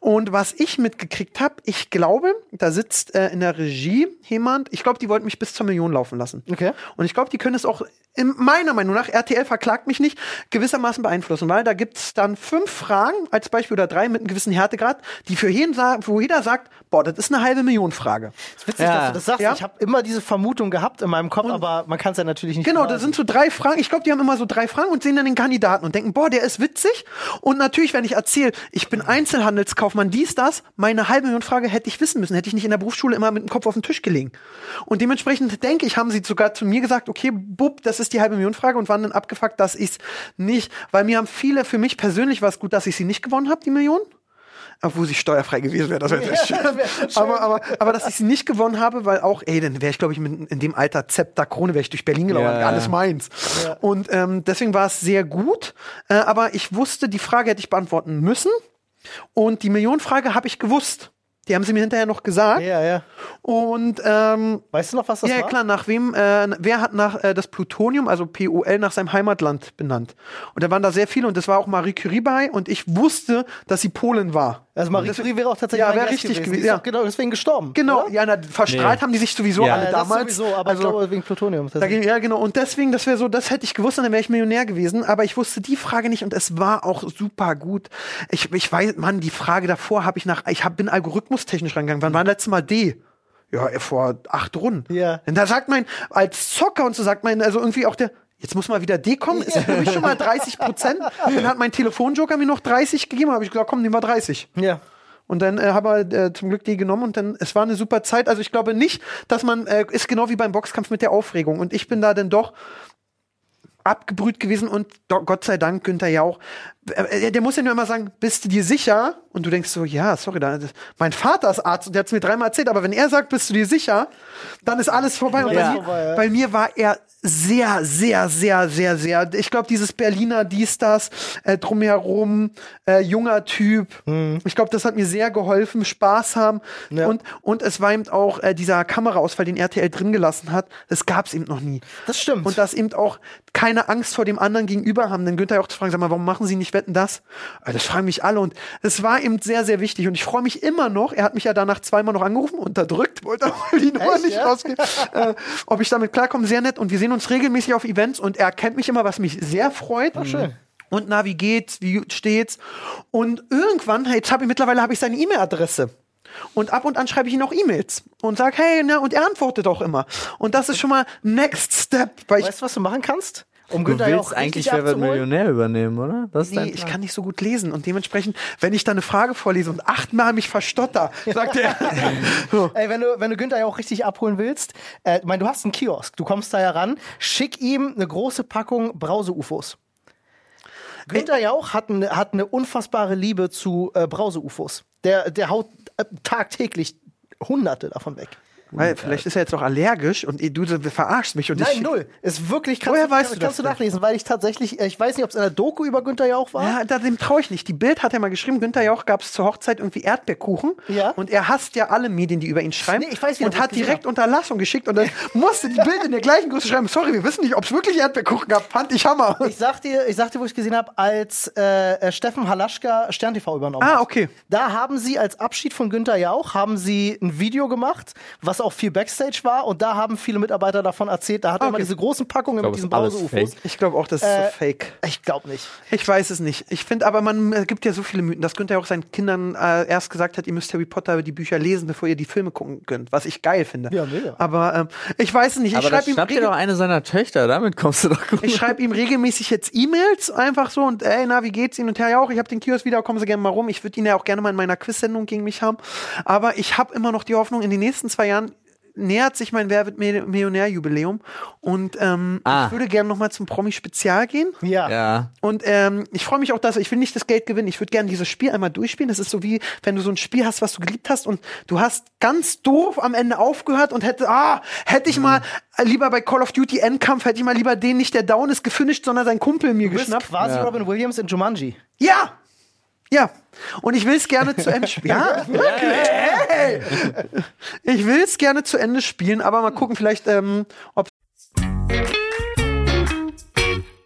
Und was ich mitgekriegt habe, ich glaube, da sitzt äh, in der Regie jemand, ich glaube, die wollten mich bis zur Million laufen lassen. Okay. Und ich glaube, die können es auch in meiner Meinung nach, RTL verklagt mich nicht, gewissermaßen beeinflussen, weil da gibt's dann fünf Fragen als Beispiel oder drei mit einem gewissen Härtegrad, die für jeden sagen, wo jeder sagt, boah, das ist eine halbe Million Frage. ist witzig, Ja. dass du das sagst. Ja. Ich habe immer diese Vermutung gehabt in meinem Kopf, aber man kann es ja natürlich nicht Genau, beweisen. das sind so drei Fragen. Ich glaube, die haben immer so drei Fragen und sehen dann den Kandidaten und denken, boah, der ist witzig. Und natürlich, wenn ich erzähle, ich bin Einzelhandelskaufmann, dies, das, meine halbe Million Frage hätte ich wissen müssen. Hätte ich nicht in der Berufsschule immer mit dem Kopf auf den Tisch gelegen. Und dementsprechend denke ich, haben sie sogar zu mir gesagt, okay, bub, das ist die halbe Million Frage und waren dann abgefuckt, dass ich es nicht, weil mir haben viele, für mich persönlich war es gut, dass ich sie nicht gewonnen habe, die Million. Obwohl sie steuerfrei gewesen wäre, das wäre sehr schön. wär schön. Aber, aber, aber dass ich sie nicht gewonnen habe, weil auch, ey, dann wäre ich, glaube ich, mit, in dem Alter Zepter Krone, wäre ich durch Berlin gelaufen, Ja, ja. alles meins. Und ähm, deswegen war es sehr gut. Äh, aber ich wusste, die Frage hätte ich beantworten müssen. Und die Millionenfrage habe ich gewusst. Die haben sie mir hinterher noch gesagt. Ja, ja. Und ähm, Weißt du noch, was das ja, war? klar, nach wem, äh, wer hat nach äh, das Plutonium, also POL, nach seinem Heimatland benannt? Und da waren da sehr viele und das war auch Marie Curie bei und ich wusste, dass sie Polin war. Also Marie Curie wäre auch tatsächlich Ja, mein wäre richtig gewesen. gewesen, ja. genau deswegen gestorben. Genau, oder? ja, na, verstrahlt Nee. haben die sich sowieso Ja, alle Ja, das damals. sowieso, aber also, ich glaube wegen Plutonium. da ging, ja, genau. Und deswegen, das wäre so, das hätte ich gewusst, und dann wäre ich Millionär gewesen. Aber ich wusste die Frage nicht und es war auch super gut. Ich, ich weiß, Mann, die Frage davor habe ich nach, ich hab, bin algorithmustechnisch rangegangen. Wann war das letzte Mal D? Ja, vor acht Runden. Ja. Und da sagt man, als Zocker und so sagt man, also irgendwie auch der, jetzt muss mal wieder D kommen, ist für mich schon mal 30 Prozent. Dann hat mein Telefonjoker mir noch 30 gegeben, habe ich gesagt, komm, nehmen wir 30. ja. Und dann äh, habe er äh, zum Glück die genommen und dann, es war eine super Zeit. Also ich glaube nicht, dass man, äh, ist genau wie beim Boxkampf mit der Aufregung. Und ich bin da dann doch abgebrüht gewesen und do, Gott sei Dank Günther Jauch. Äh, der muss ja nur immer sagen, bist du dir sicher? Und du denkst so, ja, sorry, da, das, mein Vater ist Arzt und der hat es mir dreimal erzählt, aber wenn er sagt, bist du dir sicher, dann ist alles vorbei. Und Ja. bei, mir, bei mir war er sehr, sehr, sehr, sehr, sehr. Ich glaube, dieses Berliner, dies, das, äh, drumherum, äh, junger Typ. Ich glaube, das hat mir sehr geholfen, Spaß haben. Ja. Und, und es war eben auch äh, dieser Kameraausfall, den RTL drin gelassen hat. Das gab es eben noch nie. Das stimmt. Und dass eben auch keine Angst vor dem anderen gegenüber haben. Denn Günther ja auch zu fragen, sag mal, warum machen Sie nicht wetten das? Äh, Das fragen mich alle. Und es war eben sehr, sehr wichtig. Und ich freue mich immer noch. Er hat mich ja danach zweimal noch angerufen, unterdrückt, wollte aber die Nummer Echt, nicht ja? rausgehen. äh, ob ich damit klarkomme, sehr nett. Und wir sehen uns regelmäßig auf Events und er kennt mich immer, was mich sehr freut. schön. Und na, wie geht's? Wie steht's? Und irgendwann, jetzt habe ich mittlerweile habe ich seine E-Mail-Adresse. Und ab und an schreibe ich ihm auch E-Mails und sage, hey, na, und er antwortet auch immer. Und das ist schon mal Next Step, weil Weißt du, was du machen kannst? Um Du Günther willst Jauch eigentlich Wer wird. Millionär übernehmen, oder? Das ist Nee, dein ich kann nicht so gut lesen und dementsprechend, wenn ich da eine Frage vorlese und achtmal mich verstotter, sagt er. so. Ey, wenn du, wenn du Günther Jauch richtig abholen willst, äh, ich meine, du hast einen Kiosk, du kommst da ja ran, schick ihm eine große Packung Brause-UFOs. Günther Jauch hat eine, hat eine unfassbare Liebe zu äh, Brause-UFOs. Der, der haut äh, tagtäglich Hunderte davon weg. Weil vielleicht ist er jetzt auch allergisch und du verarschst mich und Nein, ich. null. Ist wirklich, kannst, Woher du, weißt du kannst das du nachlesen, weil ich tatsächlich, äh, ich weiß nicht, ob es in der Doku über Günther Jauch war. Ja, da, dem traue ich nicht. Die Bild hat er mal geschrieben, Günther Jauch gab es zur Hochzeit irgendwie Erdbeerkuchen. Ja. Und er hasst ja alle Medien, die über ihn schreiben. Nee, ich weiß nicht, und hat direkt hab. Unterlassung geschickt und dann musste die Bild in der gleichen Größe schreiben. Sorry, wir wissen nicht, ob es wirklich Erdbeerkuchen gab. Fand ich Hammer. Ich sag dir, ich sag dir, wo ich gesehen habe, als äh, äh, Steffen Halaschka Stern TV übernommen Ah, hat. okay. Da haben sie als Abschied von Günther Jauch haben sie ein Video gemacht, was auch viel Backstage war und da haben viele Mitarbeiter davon erzählt. Da hat er Okay. immer diese großen Packungen glaub, mit es diesen Brause-UFOs. Ich glaube auch, das ist Äh, so fake. Ich glaube nicht. Ich weiß es nicht. Ich finde aber, man äh, gibt ja so viele Mythen, dass Günther Jauch seinen Kindern äh, erst gesagt hat, ihr müsst Harry Potter die Bücher lesen, bevor ihr die Filme gucken könnt. Was ich geil finde. Ja, mega. Aber ähm, ich weiß es nicht. Ich Aber das schreibe ihm, regel- doch eine seiner Töchter, damit kommst du doch gut. ich schreib ihm regelmäßig jetzt E-Mails einfach so und ey, na, wie geht's Ihnen? Und Herr Jauch, ich habe den Kiosk wieder, kommen Sie gerne mal rum. Ich würde ihn ja auch gerne mal in meiner Quiz-Sendung gegen mich haben. Aber ich habe immer noch die Hoffnung, in den nächsten zwei Jahren nähert sich mein Wer wird Mil- Millionär-Jubiläum und ähm, Ah. ich würde gerne noch mal zum Promi-Spezial gehen. Ja. Ja. Und ähm, ich freue mich auch, dass ich will nicht das Geld gewinnen. Ich würde gerne dieses Spiel einmal durchspielen. Das ist so wie, wenn du so ein Spiel hast, was du geliebt hast und du hast ganz doof am Ende aufgehört und hätte, ah, hätte ich mal äh, lieber bei Call of Duty Endkampf, hätte ich mal lieber den nicht, der down ist, gefinisht, sondern sein Kumpel mir Du bist geschnappt. quasi Robin Williams in Jumanji. Ja! Ja. Und ich will es gerne zu Ende spielen. Ja, wirklich. Hey. Ich will es gerne zu Ende spielen, aber mal gucken, vielleicht, ähm, ob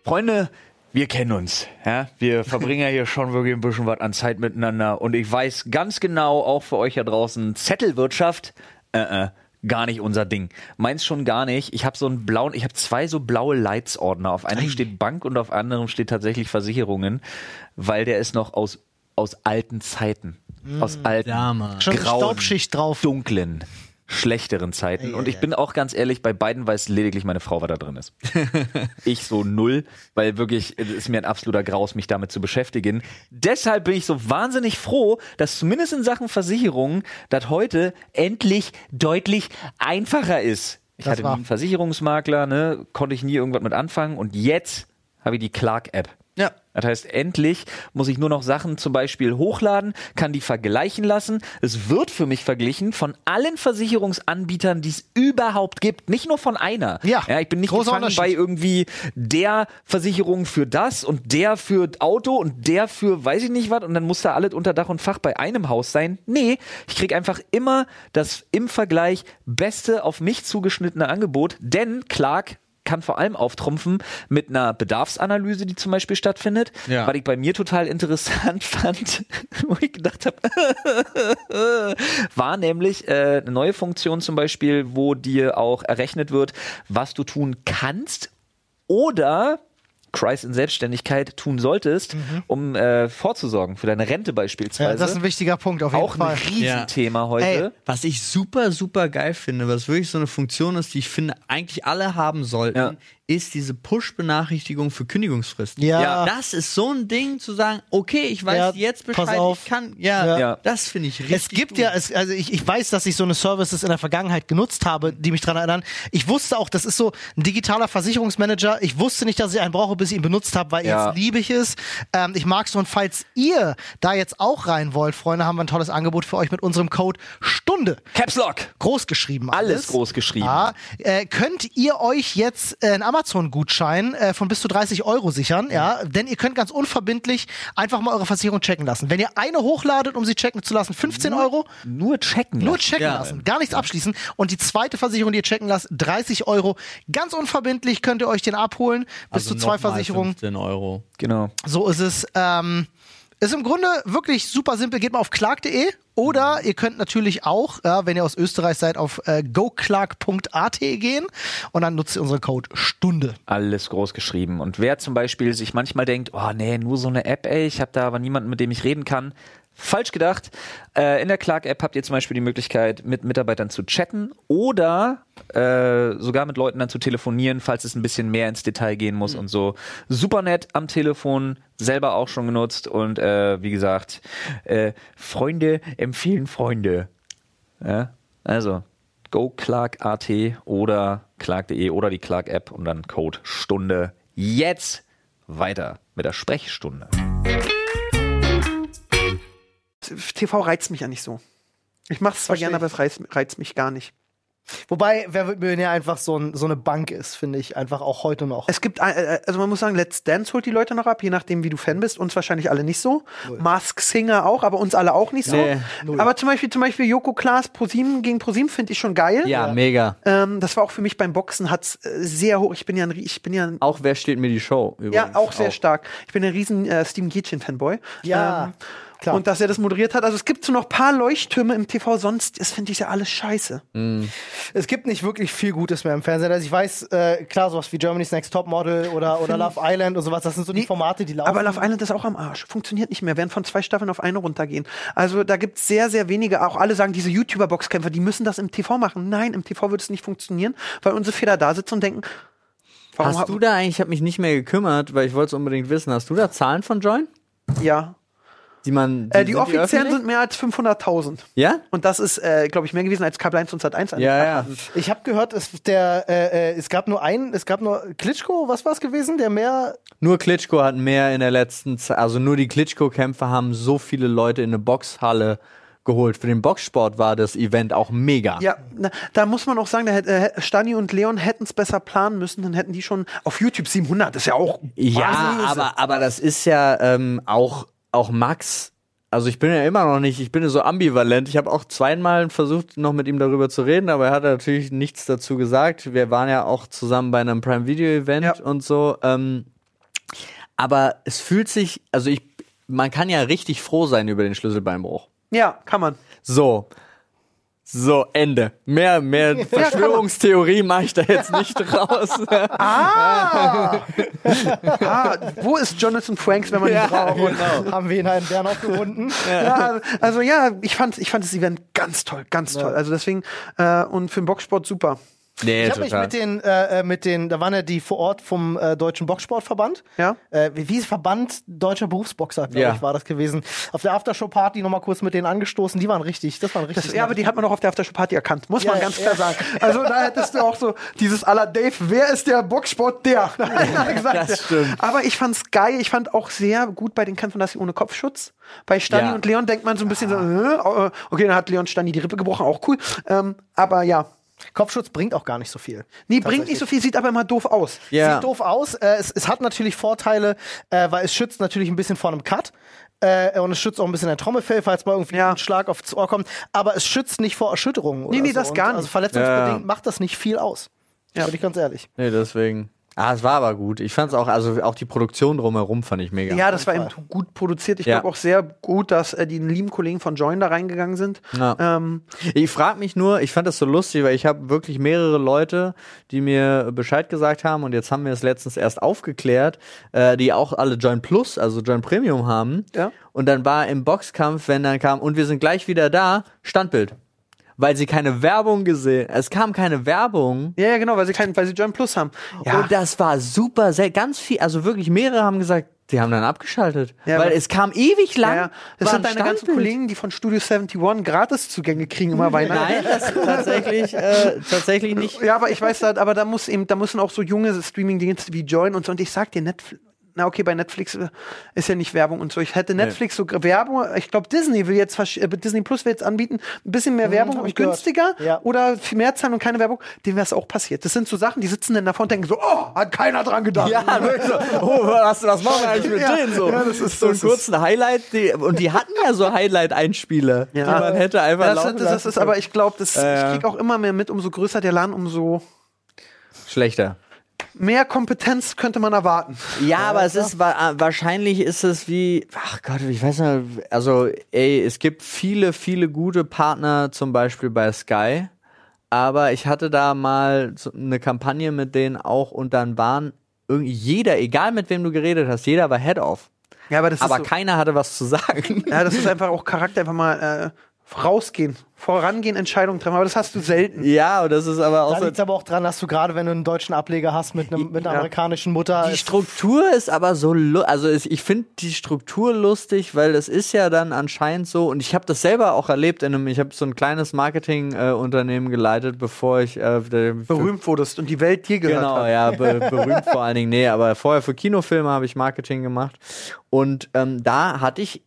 Freunde, wir kennen uns. Ja? Wir verbringen ja hier schon wirklich ein bisschen was an Zeit miteinander. Und ich weiß ganz genau, auch für euch da draußen, Zettelwirtschaft, äh, äh, gar nicht unser Ding. Meins schon gar nicht. Ich habe so einen blauen, ich habe zwei so blaue Leitsordner. Auf einem steht Bank und auf anderem steht tatsächlich Versicherungen, weil der ist noch aus, aus alten Zeiten. Aus alten, grauen, Staubschicht drauf. dunklen, schlechteren Zeiten. Und ich bin auch ganz ehrlich, bei beiden weiß lediglich meine Frau, was da drin ist. ich so null, weil wirklich es ist mir ein absoluter Graus, mich damit zu beschäftigen. Deshalb bin ich so wahnsinnig froh, dass zumindest in Sachen Versicherungen das heute endlich deutlich einfacher ist. Ich Das hatte war- nie einen Versicherungsmakler, ne, konnte ich nie irgendwas mit anfangen und jetzt habe ich die Clark-App. Ja. Das heißt, endlich muss ich nur noch Sachen zum Beispiel hochladen, kann die vergleichen lassen. Es wird für mich verglichen von allen Versicherungsanbietern, die es überhaupt gibt. Nicht nur von einer. Ja, ich bin nicht gefangen bei irgendwie der Versicherung für das und der für Auto und der für weiß ich nicht was und dann muss da alles unter Dach und Fach bei einem Haus sein. Nee, ich krieg einfach immer das im Vergleich beste auf mich zugeschnittene Angebot, denn Clark kann vor allem auftrumpfen mit einer Bedarfsanalyse, die zum Beispiel stattfindet. Ja. Was ich bei mir total interessant fand, wo ich gedacht habe, war nämlich äh, eine neue Funktion zum Beispiel, wo dir auch errechnet wird, was du tun kannst oder Christ in Selbstständigkeit tun solltest, um äh, vorzusorgen für deine Rente beispielsweise. Ja, das ist ein wichtiger Punkt auf jeden auch ein Fall. Riesenthema heute. Ey, Was ich super, super geil finde, was wirklich so eine Funktion ist, die ich finde, eigentlich alle haben sollten, Ja. Ist diese Push-Benachrichtigung für Kündigungsfristen. Ja. Ja. Das ist so ein Ding zu sagen, okay, ich weiß Ja, jetzt pass Bescheid, auf. ich kann, ja, Ja. Ja. das finde ich richtig Es gibt gut. ja, es, also ich, ich weiß, dass ich so eine Services in der Vergangenheit genutzt habe, die mich daran erinnern. Ich wusste auch, das ist so ein digitaler Versicherungsmanager. Ich wusste nicht, dass ich einen brauche, bis ich ihn benutzt habe, weil Ja. jetzt liebe ich es. Ähm, ich mag es und falls ihr da jetzt auch rein wollt, Freunde, haben wir ein tolles Angebot für euch mit unserem Code Stunde. Caps Lock. Groß geschrieben. Alles groß geschrieben. Ja, äh, könnt ihr euch jetzt äh, einen Amazon-Gutschein äh, von bis zu 30 Euro sichern, ja, denn ihr könnt ganz unverbindlich einfach mal eure Versicherung checken lassen. Wenn ihr eine hochladet, um sie checken zu lassen, 15 Euro, Nur checken. nur lassen. checken Ja. lassen, gar nichts abschließen. Und die zweite Versicherung, die ihr checken lasst, 30 Euro. Ganz unverbindlich könnt ihr euch den abholen. Bis Also zu zwei Versicherungen. 15 Euro. Genau. So ist es. Ähm, ist im Grunde wirklich super simpel. Geht mal auf clark.de oder ihr könnt natürlich auch, ja, wenn ihr aus Österreich seid, auf äh, goclark.at gehen und dann nutzt ihr unseren Code Stunde. Alles groß geschrieben. Und wer zum Beispiel sich manchmal denkt, oh nee, nur so eine App, ey, ich habe da aber niemanden, mit dem ich reden kann, Falsch gedacht. Äh, in der Clark-App habt ihr zum Beispiel die Möglichkeit, mit Mitarbeitern zu chatten oder äh, sogar mit Leuten dann zu telefonieren, falls es ein bisschen mehr ins Detail gehen muss und so. Super nett am Telefon, selber auch schon genutzt und äh, wie gesagt, äh, Freunde empfehlen Freunde. Ja? Also, go Clark.at oder Clark.de oder die Clark-App und dann Code Stunde. Jetzt weiter mit der Sprechstunde. TV reizt mich ja nicht so. Ich mache es zwar Versteh gerne, aber es reizt, reizt mich gar nicht. Wobei, wer wird Millionär einfach so, ein, so eine Bank ist, finde ich, einfach auch heute noch. Es gibt, äh, also man muss sagen, Let's Dance holt die Leute noch ab, je nachdem, wie du Fan bist. Uns wahrscheinlich alle nicht so. Mask Singer auch, aber uns alle auch nicht so. Nee, aber zum Beispiel, zum Beispiel Joko Klaas ProSieben gegen ProSieben finde ich schon geil. Ja, mega. Ähm, das war auch für mich beim Boxen hat's äh, sehr hoch. Ich bin ja ein, Rie- ich bin ja ein, Auch wer steht mir die Show? Übrigens. ja auch sehr stark. Ich bin ein riesen äh, Steven Gätchen Fanboy. Ja, Ähm, klar. Und dass er das moderiert hat. Also es gibt so noch ein paar Leuchttürme im TV, sonst ist, finde ich ja alles scheiße. Es gibt nicht wirklich viel Gutes mehr im Fernsehen. Also ich weiß, äh, klar, sowas wie Germany's Next Topmodel oder, oder Love Island und sowas, das sind so die Formate, die laufen. Aber Love Island ist auch am Arsch. Funktioniert nicht mehr. Werden von zwei Staffeln auf eine runtergehen. Also da gibt es sehr, sehr wenige. Auch alle sagen, diese YouTuber-Boxkämpfer, die müssen das im TV machen. Nein, im TV wird es nicht funktionieren, weil unsere Feder da sitzen und denken, warum Hast du da eigentlich, ich habe mich nicht mehr gekümmert, weil ich wollte es unbedingt wissen, hast du da Zahlen von Join? Ja. Die man. Äh, die sind offiziellen öffentlich? sind mehr als 500.000. Ja? Und das ist, äh, glaube ich, mehr gewesen als Kabel 1 und Sat 1. Ja, ja. ich habe gehört, es, der, äh, äh, es gab nur einen, es gab nur Klitschko, was war es gewesen, der mehr Nur Klitschko hat mehr in der letzten Zeit, also nur die Klitschko-Kämpfer haben so viele Leute in eine Boxhalle geholt. Für den Boxsport war das Event auch mega. Ja, na, da muss man auch sagen, da hätte, äh, Stani und Leon hätten es besser planen müssen, dann hätten die schon auf YouTube 700, das ist ja auch Ja, aber, aber das ist ja ähm, auch, auch Max. Also ich bin ja immer noch nicht, ich bin ja so ambivalent. Ich habe auch zweimal versucht, noch mit ihm darüber zu reden, aber er hat natürlich nichts dazu gesagt. Wir waren ja auch zusammen bei einem Prime Video Event Ja. und so. Ähm, aber es fühlt sich, also ich, man kann ja richtig froh sein über den Schlüsselbeinbruch. Ja, kann man. So. So, Ende. Mehr, mehr Verschwörungstheorie mache ich da jetzt nicht raus. Ah, wo ist Jonathan Franks, wenn man ihn braucht? genau. haben wir ihn einen Bären aufgebunden. Ja, also ja, ich fand, ich fand das Event ganz toll, ganz toll. Also deswegen, äh, und für den Boxsport super. Nee, Ich habe mich mit den, äh, äh, mit den, da waren ja die vor Ort vom äh, Deutschen Boxsportverband. Ja. Äh, wie wie ist Verband Deutscher Berufsboxer, glaube Ja. ich, war das gewesen. Auf der Aftershow-Party nochmal kurz mit denen angestoßen. Die waren richtig, das waren richtig. Das, ja, aber die hat man auch auf der Aftershow-Party erkannt, muss Ja, man ganz ja. klar sagen. Also da hättest du auch so dieses aller Dave, wer ist der Boxsport der? Er Das stimmt. Aber ich fand's geil, ich fand auch sehr gut bei den Kämpfen, dass sie ohne Kopfschutz. Bei Stani Ja. und Leon denkt man so ein bisschen so, äh, okay, dann hat Leon Stani die Rippe gebrochen, auch cool. Ähm, aber ja, Kopfschutz bringt auch gar nicht so viel. nee, bringt nicht so viel, sieht aber immer doof aus. ja. Sieht doof aus. Äh, es, es hat natürlich Vorteile, äh, weil es schützt natürlich ein bisschen vor einem Cut. Äh, und es schützt auch ein bisschen dein Trommelfell, falls mal irgendwie Ja. ein Schlag aufs Ohr kommt. Aber es schützt nicht vor Erschütterungen. Oder Nee, nee, so. das gar nicht. Also verletzungsbedingt Ja. macht das nicht viel aus. Ja. Bin ich ganz ehrlich. Nee, deswegen. Ah, es war aber gut. Ich fand es auch, also auch die Produktion drumherum fand ich mega. Ja, das war eben gut produziert. Ich Ja. glaube auch sehr gut, dass äh, die lieben Kollegen von Join da reingegangen sind. Ja. Ähm, Ich frage mich nur, ich fand das so lustig, weil ich habe wirklich mehrere Leute, die mir Bescheid gesagt haben und jetzt haben wir es letztens erst aufgeklärt, äh, die auch alle Join Plus, also Join Premium haben. Ja. Und dann war im Boxkampf, wenn dann kam, und wir sind gleich wieder da, Standbild. Weil sie keine Werbung gesehen, es kam keine Werbung. ja, ja, genau, weil sie, kein, weil sie Join Plus haben. Ja, Und das war super, sehr, ganz viel, also wirklich mehrere haben gesagt, die haben dann abgeschaltet. Ja, weil es kam ewig lang. Ja. Das sind ein deine ganzen. Kollegen, die von Studio 71 Gratiszugänge kriegen immer Weihnachten. Nein, das tatsächlich, äh, tatsächlich nicht. Ja, aber ich weiß, da, aber da muss eben, da müssen auch so junge Streaming-Dienste wie Join und so. Und ich sag dir, Netflix. Na okay, bei Netflix äh, ist ja nicht Werbung und so. Ich hätte Netflix so Werbung. Ich glaube, Disney will jetzt äh, Disney Plus will jetzt anbieten, ein bisschen mehr Werbung hab und günstiger Ja. oder viel mehr zahlen und keine Werbung. Dem wäre es auch passiert. Das sind so Sachen, die sitzen dann davor und denken so, oh, hat keiner dran gedacht. Ja, wirklich so. Oh, was, was machen wir eigentlich mit Ja, denen so? ja, das ist- so einen das ist- kurzen Highlight. Die, und die hatten ja so Highlight-Einspiele, die man hätte einfach das, laufen das, das ist aber, ich glaube, das Ja, ja. ich krieg auch immer mehr mit, umso größer der Laden, umso schlechter. Mehr Kompetenz könnte man erwarten. Ja, aber es ist wa wahrscheinlich ist es wie, ach Gott, ich weiß nicht, also ey, es gibt viele, viele gute Partner, zum Beispiel bei Sky, aber ich hatte da mal eine Kampagne mit denen auch und dann waren irgendwie jeder, egal mit wem du geredet hast, jeder war Head-Off. Ja, aber das ist aber so- keiner hatte was zu sagen. Ja, das ist einfach auch Charakter, einfach mal äh, rausgehen, vorangehen, Entscheidungen treffen. Aber das hast du selten. Ja, und das ist aber auch Da liegt aber auch dran, dass du gerade, wenn du einen deutschen Ableger hast mit, einem, mit einer Ja. amerikanischen Mutter. Die ist- Struktur ist aber so, also es- ich finde die Struktur lustig, weil es ist ja dann anscheinend so, und ich habe das selber auch erlebt in einem, ich habe so ein kleines Marketingunternehmen geleitet, bevor ich äh, Berühmt wurdest und die Welt dir gehört Genau, hat. ja, be berühmt vor allen Dingen. Nee, aber vorher für Kinofilme habe ich Marketing gemacht. Und ähm, da hatte ich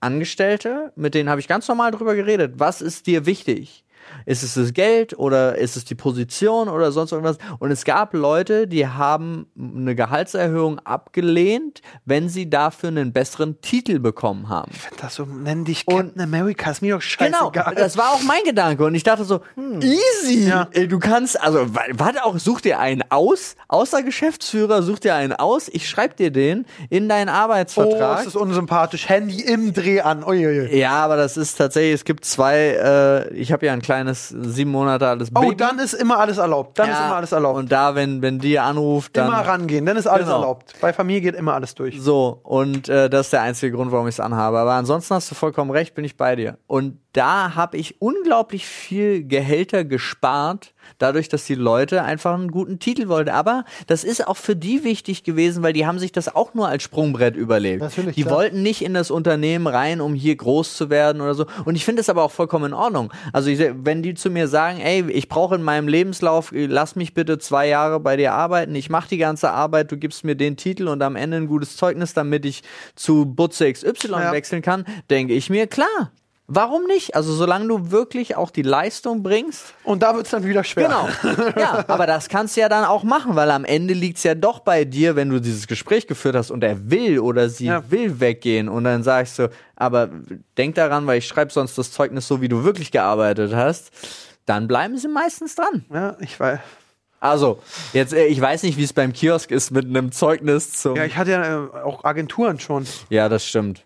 Angestellte, mit denen habe ich ganz normal drüber geredet. Was ist dir wichtig? Ist es das Geld oder ist es die Position oder sonst irgendwas? Und es gab Leute, die haben eine Gehaltserhöhung abgelehnt, wenn sie dafür einen besseren Titel bekommen haben. Das so, nenn dich Captain America, ist mir doch Genau, scheißegal. das war auch mein Gedanke und ich dachte so, easy, Ja. Ey, du kannst, also wa- warte auch, such dir einen aus, außer Geschäftsführer, such dir einen aus, ich schreib dir den in deinen oh, Arbeitsvertrag. es ist unsympathisch. Handy im Dreh an. Uiuiui. ja, aber das ist tatsächlich, es gibt zwei, äh, ich habe ja ein kleines sieben Monate altes Oh, Baby. dann ist immer alles erlaubt. Dann ist Ja, immer alles erlaubt. Und da, wenn, wenn die anruft, dann. immer rangehen, dann ist alles Genau. erlaubt. Bei Familie geht immer alles durch. So, und äh, das ist der einzige Grund, warum ich es anhabe. Aber ansonsten hast du vollkommen recht, bin ich bei dir. Und da habe ich unglaublich viel Gehälter gespart, dadurch, dass die Leute einfach einen guten Titel wollten. Aber das ist auch für die wichtig gewesen, weil die haben sich das auch nur als Sprungbrett überlegt. Natürlich, die klar. wollten nicht in das Unternehmen rein, um hier groß zu werden oder so. Und ich finde es aber auch vollkommen in Ordnung. Also ich, wenn die zu mir sagen, ey, ich brauche in meinem Lebenslauf, äh, lass mich bitte zwei Jahre bei dir arbeiten, ich mache die ganze Arbeit, du gibst mir den Titel und am Ende ein gutes Zeugnis, damit ich zu Butze XY Ja. wechseln kann, denke ich mir, klar. Warum nicht? Also solange du wirklich auch die Leistung bringst, Und da wird es dann wieder schwer. Genau. Ja, aber das kannst du ja dann auch machen, weil am Ende liegt's ja doch bei dir, wenn du dieses Gespräch geführt hast und er will oder sie Ja. will weggehen und dann sagst du, aber denk daran, weil ich schreibe sonst das Zeugnis so, wie du wirklich gearbeitet hast, dann bleiben sie meistens dran. Ja, ich weiß. Also, jetzt, äh, ich weiß nicht, wie es beim Kiosk ist mit einem Zeugnis zum. Ja, ich hatte ja äh, auch Agenturen schon. Ja, das stimmt.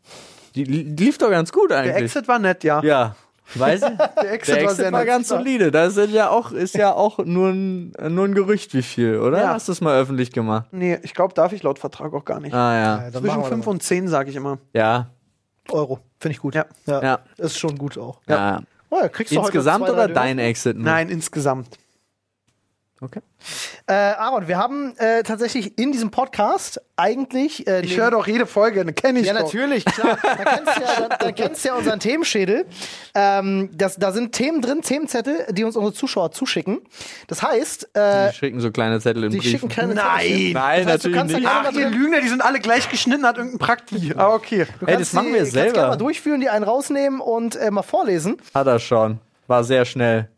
Die, die lief doch ganz gut Der eigentlich. Exit war nett, ja. ja. Weiß ich? Der Exit, Der war Exit sehr war nett. ganz solide. Das ist ja auch, ist ja auch nur ein, nur ein Gerücht, wie viel, oder? Ja. Hast du es mal öffentlich gemacht? Nee, ich glaube, darf ich laut Vertrag auch gar nicht. Ah ja. Ja, Zwischen machen wir 5 das und 10 sage ich immer. Ja. Euro. Finde ich gut. Ja. Ja. Ist schon gut auch. ja. Oh, ja, kriegst du heute Insgesamt zwei, oder drei dein Exit? nur? Nein, insgesamt. Okay. Äh, Aaron, wir haben äh, tatsächlich in diesem Podcast eigentlich. Äh, Ich höre doch jede Folge, ne, kenne ich Ja, doch. natürlich, klar. Da kennst du ja, da, da kennst du ja unseren Themenschädel. Ähm, das, da sind Themen drin, Themenzettel, die uns unsere Zuschauer zuschicken. Das heißt, äh, Die schicken so kleine Zettel in die Briefen. schicken kleine Nein. Zettelchen. Nein, Das heißt, du natürlich nicht. Ach, mal ihr Lügner, die sind alle gleich geschnitten, hat irgendein Prakti. Ah, okay. du Ey, das machen die- wir kannst gerne selber. mal durchführen, die einen rausnehmen und äh, mal vorlesen. Hat er schon. War sehr schnell.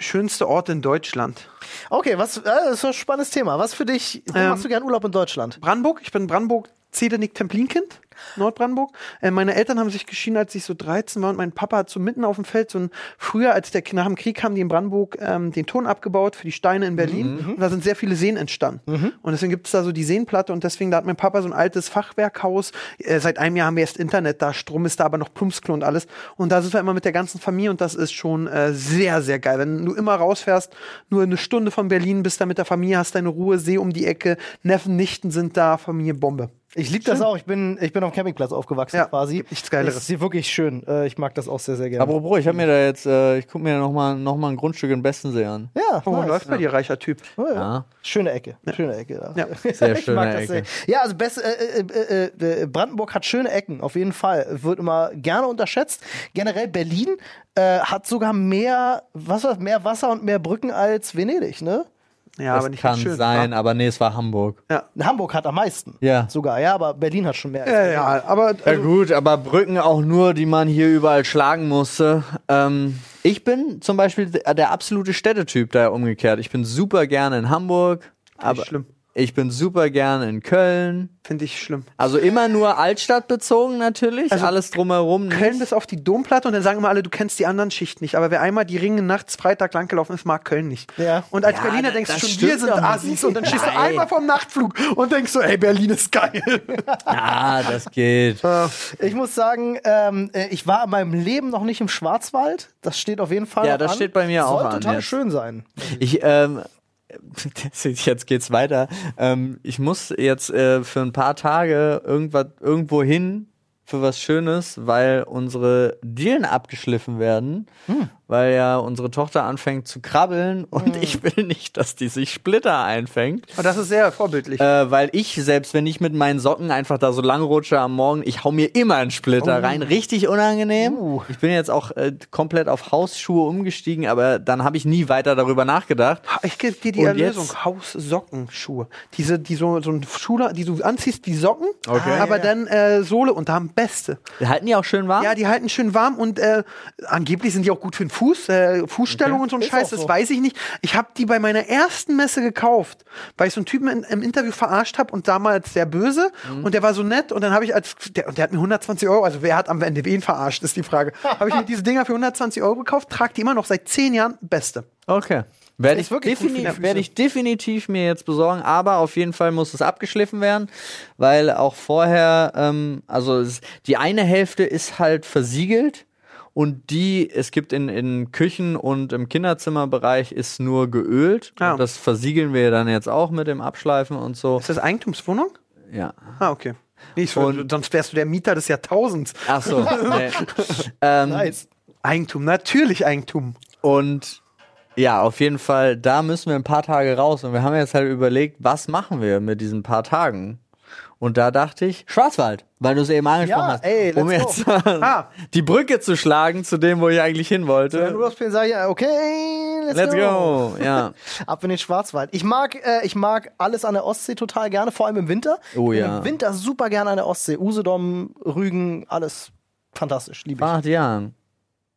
Schönste Ort in Deutschland. Okay, was, äh, das ist ein spannendes Thema. Was für dich, wo Ähm, machst du gern Urlaub in Deutschland? Brandenburg, ich bin Brandenburg Zedenick-Templinkind, Nordbrandenburg. Äh, meine Eltern haben sich geschieden, als ich so 13 war und mein Papa hat so mitten auf dem Feld, so ein, früher, als der nach dem Krieg haben die in Brandenburg ähm, den Ton abgebaut für die Steine in Berlin und da sind sehr viele Seen entstanden. Und deswegen gibt es da so die Seenplatte und deswegen, da hat mein Papa so ein altes Fachwerkhaus. Äh, seit einem Jahr haben wir erst Internet da, Strom ist da, aber noch Plumpsklo und alles. Und da sind wir immer mit der ganzen Familie und das ist schon äh, sehr, sehr geil. Wenn du immer rausfährst, nur eine Stunde von Berlin bist da mit der Familie, hast deine Ruhe, See um die Ecke, Neffen, Nichten sind da, Familie Bombe. Ich liebe das auch. Ich bin, ich bin auf dem Campingplatz aufgewachsen Ja, quasi. gibt nichts Geileres. Das ist hier wirklich schön. Äh, ich mag das auch sehr, sehr gerne. Apropos, ich habe mir da jetzt, äh, ich gucke mir noch mal, noch mal ein Grundstück in Bestensee an. ja, Oh, nice. läuft bei dir, reicher Typ. Oh, ja. Ja. Schöne Ecke. Schöne Ecke. Ja. Ja, sehr ich schöne mag das Ecke. sehr. Ja, also Best, äh, äh, äh, äh, Brandenburg hat schöne Ecken, auf jeden Fall. Wird immer gerne unterschätzt. Generell Berlin äh, hat sogar mehr, was war das, mehr Wasser und mehr Brücken als Venedig, ne? Ja, das aber nicht kann schön. sein, aber nee, es war Hamburg. Ja. Hamburg hat am meisten. Ja. Sogar, ja, aber Berlin hat schon mehr. Ja, ja, aber Ja also, gut, aber Brücken auch nur, die man hier überall schlagen musste. Ähm, ich bin zum Beispiel der der absolute Städtetyp, da umgekehrt. Ich bin super gerne in Hamburg, aber schlimm. Ich bin super gerne in Köln. finde ich schlimm. Also immer nur Altstadt bezogen natürlich, Also alles drumherum. Köln nicht. bis auf die Domplatte und dann sagen immer alle, du kennst die anderen Schichten nicht. Aber wer einmal die Ringe nachts Freitag langgelaufen ist, mag Köln nicht. Ja. Und als Ja, Berliner das- denkst du schon, wir sind. Assis. Und dann stehst du einmal vom Nachtflug und denkst so, ey, Berlin ist geil. Ah, das geht. Ich muss sagen, ähm, äh, ich war in meinem Leben noch nicht im Schwarzwald. Das steht auf jeden Fall Ja, das an. steht bei mir auch Soll an total jetzt. schön sein. Ich, ähm, jetzt geht's weiter. Ähm, ich muss jetzt äh, für ein paar Tage irgendwas irgendwo hin für was Schönes, weil unsere Dielen abgeschliffen werden, weil ja unsere Tochter anfängt zu krabbeln und ich will nicht, dass die sich Splitter einfängt. Und das ist sehr vorbildlich. Äh, weil ich, selbst wenn ich mit meinen Socken einfach da so lang rutsche am Morgen, ich hau mir immer einen Splitter rein. Richtig unangenehm. Ich bin jetzt auch äh, komplett auf Hausschuhe umgestiegen, aber dann habe ich nie weiter darüber nachgedacht. Ich gebe dir die Und Erlösung. jetzt? Haussockenschuhe. Diese, die so, so ein Schuhe, die du anziehst wie Socken, Okay. aber Ah, ja. dann äh, Sohle und da am beste. Halten die auch schön warm? Ja, die halten schön warm und äh, angeblich sind die auch gut für den Fuß, äh, Fußstellung und so ein Scheiß, das so. weiß ich nicht. Ich habe die bei meiner ersten Messe gekauft, weil ich so einen Typen in, im Interview verarscht habe und damals sehr böse Mhm. und der war so nett und dann habe ich als, der, und der hat mir 120 Euro, also wer hat am Ende wen verarscht, ist die Frage. habe ich mir diese Dinger für 120 Euro gekauft, trage die immer noch seit 10 Jahren, beste. Okay. Werde ich, werde ich definitiv mir jetzt besorgen, aber auf jeden Fall muss es abgeschliffen werden, weil auch vorher, ähm, also es, die eine Hälfte ist halt versiegelt und die, es gibt in, in Küchen und im Kinderzimmerbereich ist nur geölt. Ah. Das versiegeln wir dann jetzt auch mit dem Abschleifen und so. Ist das Eigentumswohnung? Ja. Ah, okay. Nicht so, Und- sonst wärst du der Mieter des Jahrtausends. Ach so. nee. ähm, Nice. Eigentum, natürlich Eigentum. Und ja, auf jeden Fall, da müssen wir ein paar Tage raus. Und wir haben jetzt halt überlegt, was machen wir mit diesen paar Tagen? Und da dachte ich, Schwarzwald, weil du es eben angesprochen Ja, hast. ey, um jetzt Ah. die Brücke zu schlagen zu dem, wo ich eigentlich hin Wenn wollte. du das spielst, sag ich, ja, okay, let's, Let's go. Ja. Ab in den Schwarzwald. Ich mag, äh, ich mag alles an der Ostsee total gerne, vor allem im Winter. Oh ja. Im Winter super gerne an der Ostsee. Usedom, Rügen, alles fantastisch, liebe ich. Fahr nach Diang.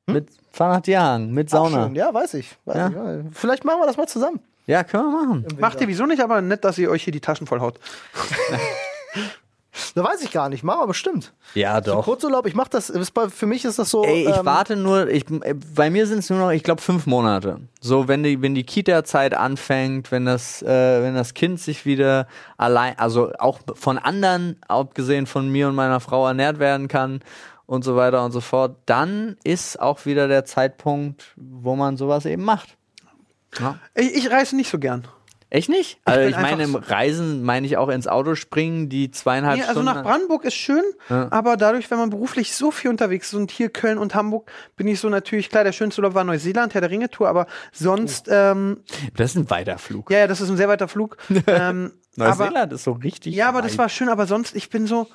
Mit, fahr nach Diang. Mit Sauna. Ja, weiß ich. Weiß Ja. ich ja. Vielleicht machen wir das mal zusammen. Ja, können wir machen. Macht ihr wieso nicht, aber nett, dass ihr euch hier die Taschen vollhaut. Da weiß ich gar nicht. Machen wir bestimmt. Ja, So doch. Kurzurlaub, ich mach das, ist bei- für mich ist das so. Ey, ich ähm, warte nur, ich, äh, bei mir sind es nur noch, ich glaube, fünf Monate. So, wenn die, wenn die Kita-Zeit anfängt, wenn das, äh, wenn das Kind sich wieder allein, also auch von anderen, abgesehen von mir und meiner Frau, ernährt werden kann und so weiter und so fort, dann ist auch wieder der Zeitpunkt, wo man sowas eben macht. Ja. Ich, ich reise nicht so gern. Echt nicht? Also bin ich meine, im Reisen meine ich auch ins Auto springen, die zweieinhalb Nee, also Stunden. nach Brandenburg ist schön, Ja. aber dadurch, wenn man beruflich so viel unterwegs ist und hier Köln und Hamburg, bin ich so natürlich, klar, der schönste Urlaub war Neuseeland, Herr der Ringe-Tour, aber sonst, ähm, das ist ein weiter Flug. ja, ja, das ist ein sehr weiter Flug. ähm, aber, Neuseeland ist so richtig. ja, aber das weit. war schön, aber sonst, ich bin so,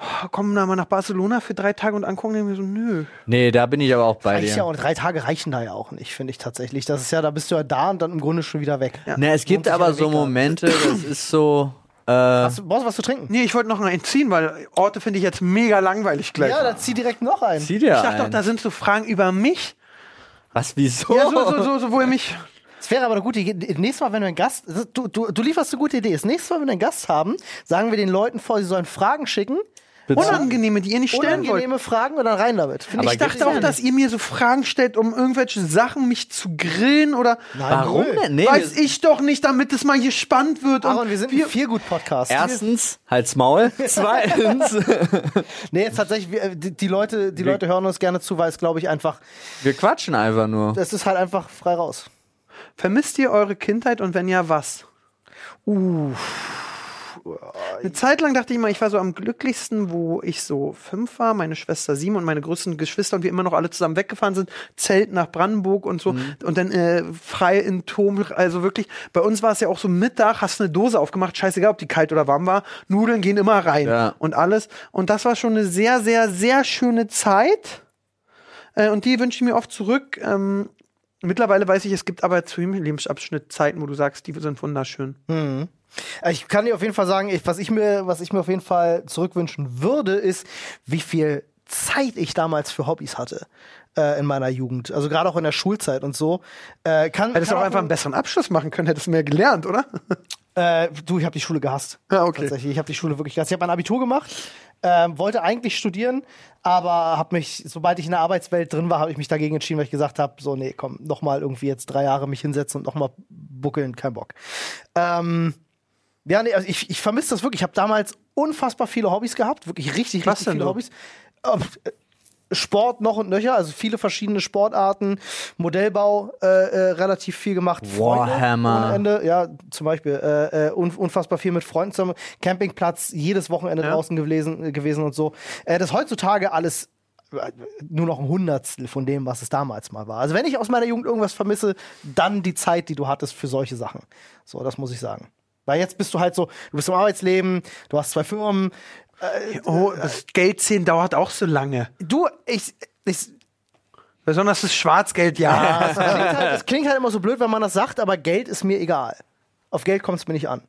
oh, komm da mal nach Barcelona für drei Tage und angucken, denke mir so, nö. Nee, da bin ich aber auch bei reicht dir. ja, und drei Tage reichen da ja auch nicht, finde ich tatsächlich. Das ist ja, da bist du ja da und dann im Grunde schon wieder weg. Ja. Ne, es gibt aber so. Momente, das ist so. Äh, Hast du, brauchst du was zu trinken? Nee, ich wollte noch einen ziehen, weil Orte finde ich jetzt mega langweilig gleich. Ja, dann zieh direkt noch ein. zieh dir ich dachte doch, da sind so Fragen über mich. Was, wieso? Ja, so, so, so, so, wo ihr mich. Es wäre aber eine gute Idee. Nächstes Mal, wenn wir einen Gast, du, du, du lieferst eine gute Idee. Das nächste Mal, wenn wir einen Gast haben, sagen wir den Leuten vor, sie sollen Fragen schicken. Unangenehme, die ihr nicht stellen wollt. Unangenehme Fragen und dann rein damit. Find Aber Ich dachte auch, dass ihr mir so Fragen stellt, um irgendwelche Sachen mich zu grillen oder Nein, Warum denn? Nee, weiß wir- ich doch nicht, damit es mal hier spannend wird. Und Aaron, wir sind ein Feelgood-Podcast. Erstens, halt's Maul. Zweitens, Nee, jetzt tatsächlich, wir, äh, die, die, Leute, die Leute hören uns gerne zu, weil es, glaube ich, einfach, wir quatschen einfach nur. das ist halt einfach frei raus. vermisst ihr eure Kindheit und wenn ja, was? Uh, Eine Zeit lang dachte ich mal, ich war so am glücklichsten, wo ich so fünf war, meine Schwester sieben und meine größten Geschwister und wir immer noch alle zusammen weggefahren sind, Zelt nach Brandenburg und so und dann äh, frei in Turm, also wirklich, bei uns war es ja auch so Mittag, hast eine Dose aufgemacht, scheißegal, ob die kalt oder warm war, Nudeln gehen immer rein Ja. und alles und das war schon eine sehr, sehr, sehr schöne Zeit äh, und die wünsche ich mir oft zurück. Ähm, mittlerweile weiß ich, es gibt aber zu jedem Lebensabschnitt Zeiten, wo du sagst, die sind wunderschön. Äh, Ich kann dir auf jeden Fall sagen, ich, was, ich mir, was ich mir auf jeden Fall zurückwünschen würde, ist, wie viel Zeit ich damals für Hobbys hatte äh, in meiner Jugend. Also gerade auch in der Schulzeit und so. Äh, kann, Hättest du auch einfach einen besseren Abschluss machen können, hättest du mehr gelernt, oder? Äh, du, ich habe die Schule gehasst. Ja, okay. Tatsächlich, ich habe die Schule wirklich gehasst. Ich habe mein Abitur gemacht, ähm, wollte eigentlich studieren, aber habe mich, sobald ich in der Arbeitswelt drin war, habe ich mich dagegen entschieden, weil ich gesagt habe, so nee, komm, noch mal irgendwie jetzt drei Jahre mich hinsetzen und noch mal buckeln, kein Bock. Ähm, ja, nee, also ich, ich vermisse das wirklich. Ich habe damals unfassbar viele Hobbys gehabt, wirklich richtig, Was richtig viele so? Hobbys. Äh, Sport noch und nöcher, also viele verschiedene Sportarten, Modellbau äh, äh, relativ viel gemacht, Freunde Warhammer. ohne Ende, ja, zum Beispiel äh, äh, un unfassbar viel mit Freunden zusammen, Campingplatz, jedes Wochenende Ja. draußen gewesen, gewesen und so. Äh, das ist heutzutage alles äh, nur noch ein Hundertstel von dem, was es damals mal war. Also wenn ich aus meiner Jugend irgendwas vermisse, dann die Zeit, die du hattest für solche Sachen. So, das muss ich sagen. Weil jetzt bist du halt so, du bist im Arbeitsleben, du hast zwei Firmen, Oh, das Geldziehen dauert auch so lange. Du, ich, ich Besonders das Schwarzgeld, ja. das, klingt halt, das klingt halt immer so blöd, wenn man das sagt, aber Geld ist mir egal. Auf Geld kommt es mir nicht an.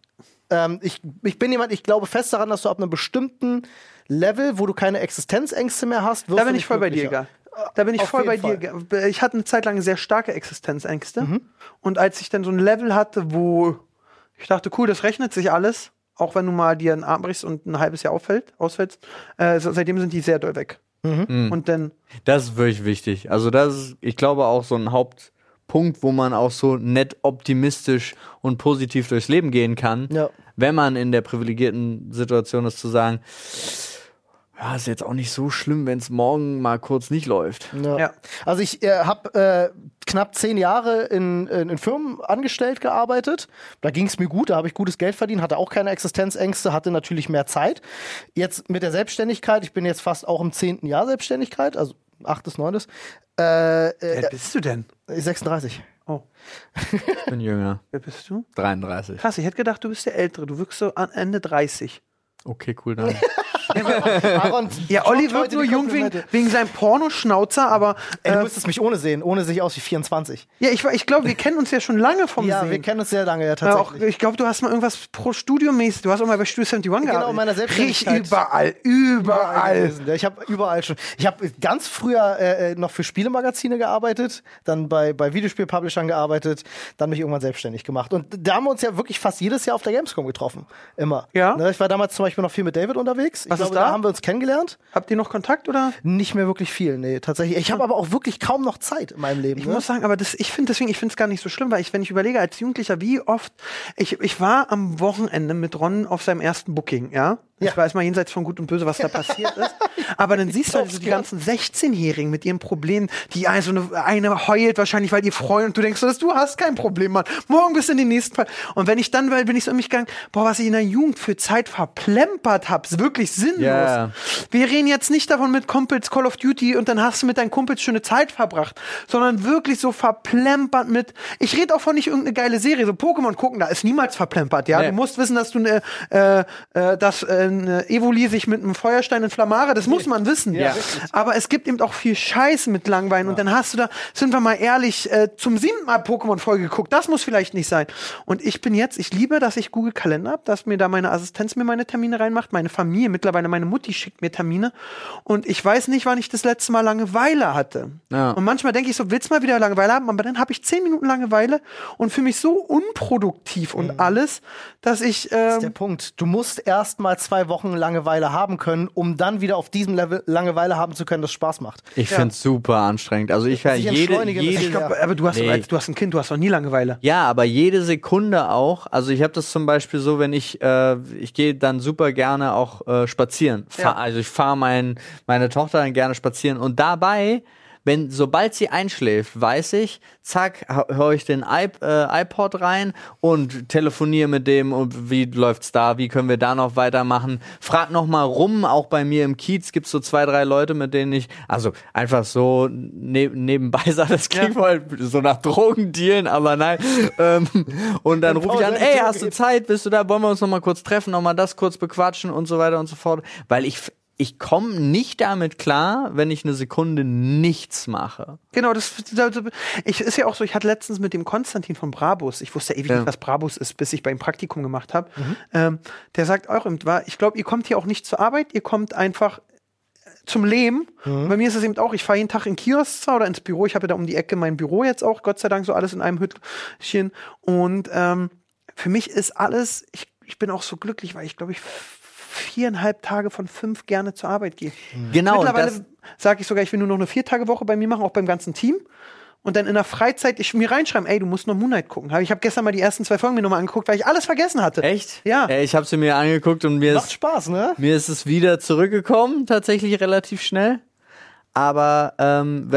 Ähm, ich, ich bin jemand, ich glaube fest daran, dass du ab einem bestimmten Level, wo du keine Existenzängste mehr hast, wirst Da bin ich voll bei dir. Egal. Da bin ich Auf voll bei jeden dir. Ich hatte eine Zeit lang sehr starke Existenzängste. Mhm. Und als ich dann so ein Level hatte, wo ich dachte, cool, das rechnet sich alles, auch wenn du mal dir einen Arm brichst und ein halbes Jahr auffällt, ausfällst, äh, seitdem sind die sehr doll weg. Mhm. Und dann, Das ist wirklich wichtig. Also das ist, ich glaube, auch so ein Hauptpunkt, wo man auch so nett optimistisch und positiv durchs Leben gehen kann, Ja. wenn man in der privilegierten Situation ist, zu sagen, ja, ist jetzt auch nicht so schlimm, wenn es morgen mal kurz nicht läuft. Ja. Ja. Also ich äh, habe äh, knapp zehn Jahre in, in, in Firmen angestellt gearbeitet. Da ging es mir gut, da habe ich gutes Geld verdient, hatte auch keine Existenzängste, hatte natürlich mehr Zeit. Jetzt mit der Selbstständigkeit, ich bin jetzt fast auch im zehnten Jahr Selbstständigkeit, also achtes, neuntes, äh, wer äh, bist du denn? 36. Oh, Ich bin jünger, wer bist du? 33. Krass, ich hätte gedacht, du bist der Ältere. Du wirkst so an Ende 30. Okay, cool, dann. Aaron, Ja, Olli wird nur jung wegen, wegen seinem Pornoschnauzer, aber Ey, du äh, müsstest mich ohne sehen, ohne sehe ich aus wie 24. ja, ich, ich glaube, wir kennen uns ja schon lange vom Ja, Sehen. wir kennen uns sehr lange, ja, Ja, tatsächlich. auch, ich glaube, du hast mal irgendwas pro Studio mäßig. Du hast auch mal bei Studio 71 gearbeitet. Genau, in meiner Selbstständigkeit. Richtig überall, überall. Ja, Ich habe überall schon. Ich habe ganz früher äh, äh, noch für Spielemagazine gearbeitet, dann bei, bei Videospielpublishern gearbeitet, dann mich irgendwann selbstständig gemacht. Und da haben wir uns ja wirklich fast jedes Jahr auf der Gamescom getroffen. Immer. Ja? Ne, ich war damals zum Beispiel noch viel mit David unterwegs. Ich Was ist glaube, da? da haben wir uns kennengelernt. Habt ihr noch Kontakt oder? Nicht mehr wirklich viel, nee, tatsächlich. Ich habe aber auch wirklich kaum noch Zeit in meinem Leben. Ich ne? muss sagen, aber das, ich finde deswegen, ich finde es gar nicht so schlimm, weil ich, wenn ich überlege, als Jugendlicher, wie oft, ich, ich war am Wochenende mit Ron auf seinem ersten Booking, ja? Ja. Ich weiß mal jenseits von Gut und Böse, was da passiert ist. Aber dann siehst du also glaub's die ganzen 16-Jährigen mit ihren Problemen, die also eine, eine heult wahrscheinlich, weil ihr Freund und du denkst so, dass du hast kein Problem, Mann. Morgen bist du in den nächsten Fall. Und wenn ich dann, weil bin ich so in mich gegangen, boah, was ich in der Jugend für Zeit verplempert habe, ist wirklich sinnlos. Ja. Wir reden jetzt nicht davon mit Kumpels Call of Duty und dann hast du mit deinen Kumpels schöne Zeit verbracht, sondern wirklich so verplempert mit. Ich rede auch von nicht irgendeine geile Serie, so Pokémon gucken, da ist niemals verplempert, ja. Nee. Du musst wissen, dass du eine, äh, äh, dass äh, eine Evoli sich mit einem Feuerstein in Flammare, das muss man wissen. Ja. Aber es gibt eben auch viel Scheiß mit Langwein und dann hast du da, sind wir mal ehrlich, äh, zum siebten Mal Pokémon-Folge geguckt. Das muss vielleicht nicht sein. Und ich bin jetzt, ich liebe, dass ich Google Kalender habe, dass mir da meine Assistenz mir meine Termine reinmacht, meine Familie, mittlerweile meine Mutti schickt mir Termine und ich weiß nicht, wann ich das letzte Mal Langeweile hatte. Ja. Und manchmal denke ich so, willst du mal wieder Langeweile haben? Aber dann habe ich zehn Minuten Langeweile und fühle mich so unproduktiv und alles, dass ich, Das ist der ähm, Punkt. Du musst erst mal zwei Wochen Langeweile haben können, um dann wieder auf diesem Level Langeweile haben zu können, das Spaß macht. Ich finde es super anstrengend. Also ich jede, jede, ich glaub, aber du hast, Nee. du hast ein Kind, du hast noch nie Langeweile. Ja, aber jede Sekunde auch. Also ich habe das zum Beispiel so, wenn ich, äh, ich gehe dann super gerne auch äh, spazieren. Fahr, Ja. Also ich fahre mein, meine Tochter dann gerne spazieren und dabei, wenn sobald sie einschläft, weiß ich, zack, höre ich den iP äh, iPod rein und telefoniere mit dem und wie läuft's da, wie können wir da noch weitermachen. Frag noch mal rum, auch bei mir im Kiez gibt's so zwei, drei Leute, mit denen ich, also einfach so ne nebenbei sah, das klingt voll so nach Drogendealen, aber nein. ähm, und dann rufe ich an, ey, hast du. Zeit, bist du da, wollen wir uns noch mal kurz treffen, noch mal das kurz bequatschen und so weiter und so fort, weil ich ich komme nicht damit klar, wenn ich eine Sekunde nichts mache. Genau, das, ich, ist ja auch so, ich hatte letztens mit dem Konstantin von Brabus, ich wusste ewig Ja. nicht, was Brabus ist, bis ich beim Praktikum gemacht habe. Ähm, der sagt auch, ich glaube, ihr kommt hier auch nicht zur Arbeit, ihr kommt einfach äh, zum Leben. Bei mir ist es eben auch, ich fahre jeden Tag in Kiosk oder ins Büro, ich habe ja da um die Ecke mein Büro jetzt auch, Gott sei Dank, so alles in einem Hütchen. Und ähm, für mich ist alles, ich, ich bin auch so glücklich, weil ich glaube, ich viereinhalb Tage von fünf gerne zur Arbeit gehe. Genau, Mittlerweile sage ich sogar, ich will nur noch eine Vier-Tage-Woche bei mir machen, auch beim ganzen Team. Und dann in der Freizeit ich mir reinschreiben, ey, du musst noch Moonlight gucken. Hab- Ich habe gestern mal die ersten zwei Folgen mir nochmal angeguckt, weil ich alles vergessen hatte. Echt? Ja. Ey, ich habe sie mir angeguckt und mir Macht ist, Spaß, ne? mir ist es wieder zurückgekommen, tatsächlich relativ schnell. Aber ähm,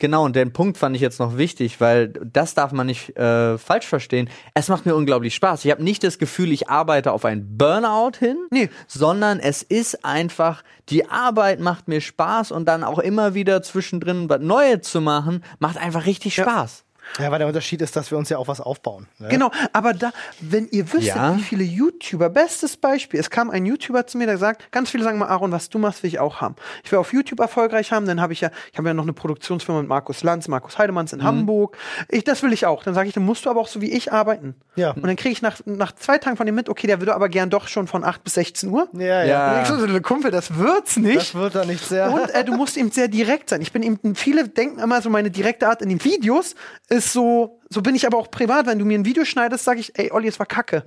genau, und den Punkt fand ich jetzt noch wichtig, weil das darf man nicht äh, falsch verstehen. Es macht mir unglaublich Spaß. Ich habe nicht das Gefühl, ich arbeite auf ein Burnout hin, Nee. sondern es ist einfach, die Arbeit macht mir Spaß und dann auch immer wieder zwischendrin was Neues zu machen, macht einfach richtig Spaß. Ja, weil der Unterschied ist, dass wir uns ja auch was aufbauen. Ne? Genau, aber da, wenn ihr wüsstet, Ja. wie viele YouTuber, bestes Beispiel, es kam ein YouTuber zu mir, der sagt, ganz viele sagen mal, Aaron, was du machst, will ich auch haben. Ich will auf YouTube erfolgreich haben, dann habe ich ja, ich habe ja noch eine Produktionsfirma mit Markus Lanz, Markus Heidemanns Mhm. in Hamburg. Ich, das will ich auch. Dann sage ich, dann musst du aber auch so wie ich arbeiten. Ja. Und dann kriege ich nach, nach zwei Tagen von dem mit, okay, der würde aber gern doch schon von 8 bis 16 Uhr. Ja, ja. Ja. Und ich so, Kumpel, das wird's nicht. Das wird da nicht sehr. Und äh, du musst eben sehr direkt sein. Ich bin eben, viele denken immer so, meine direkte Art in den Videos ist so, so bin ich aber auch privat. Wenn du mir ein Video schneidest, sage ich, ey, Olli, es war Kacke.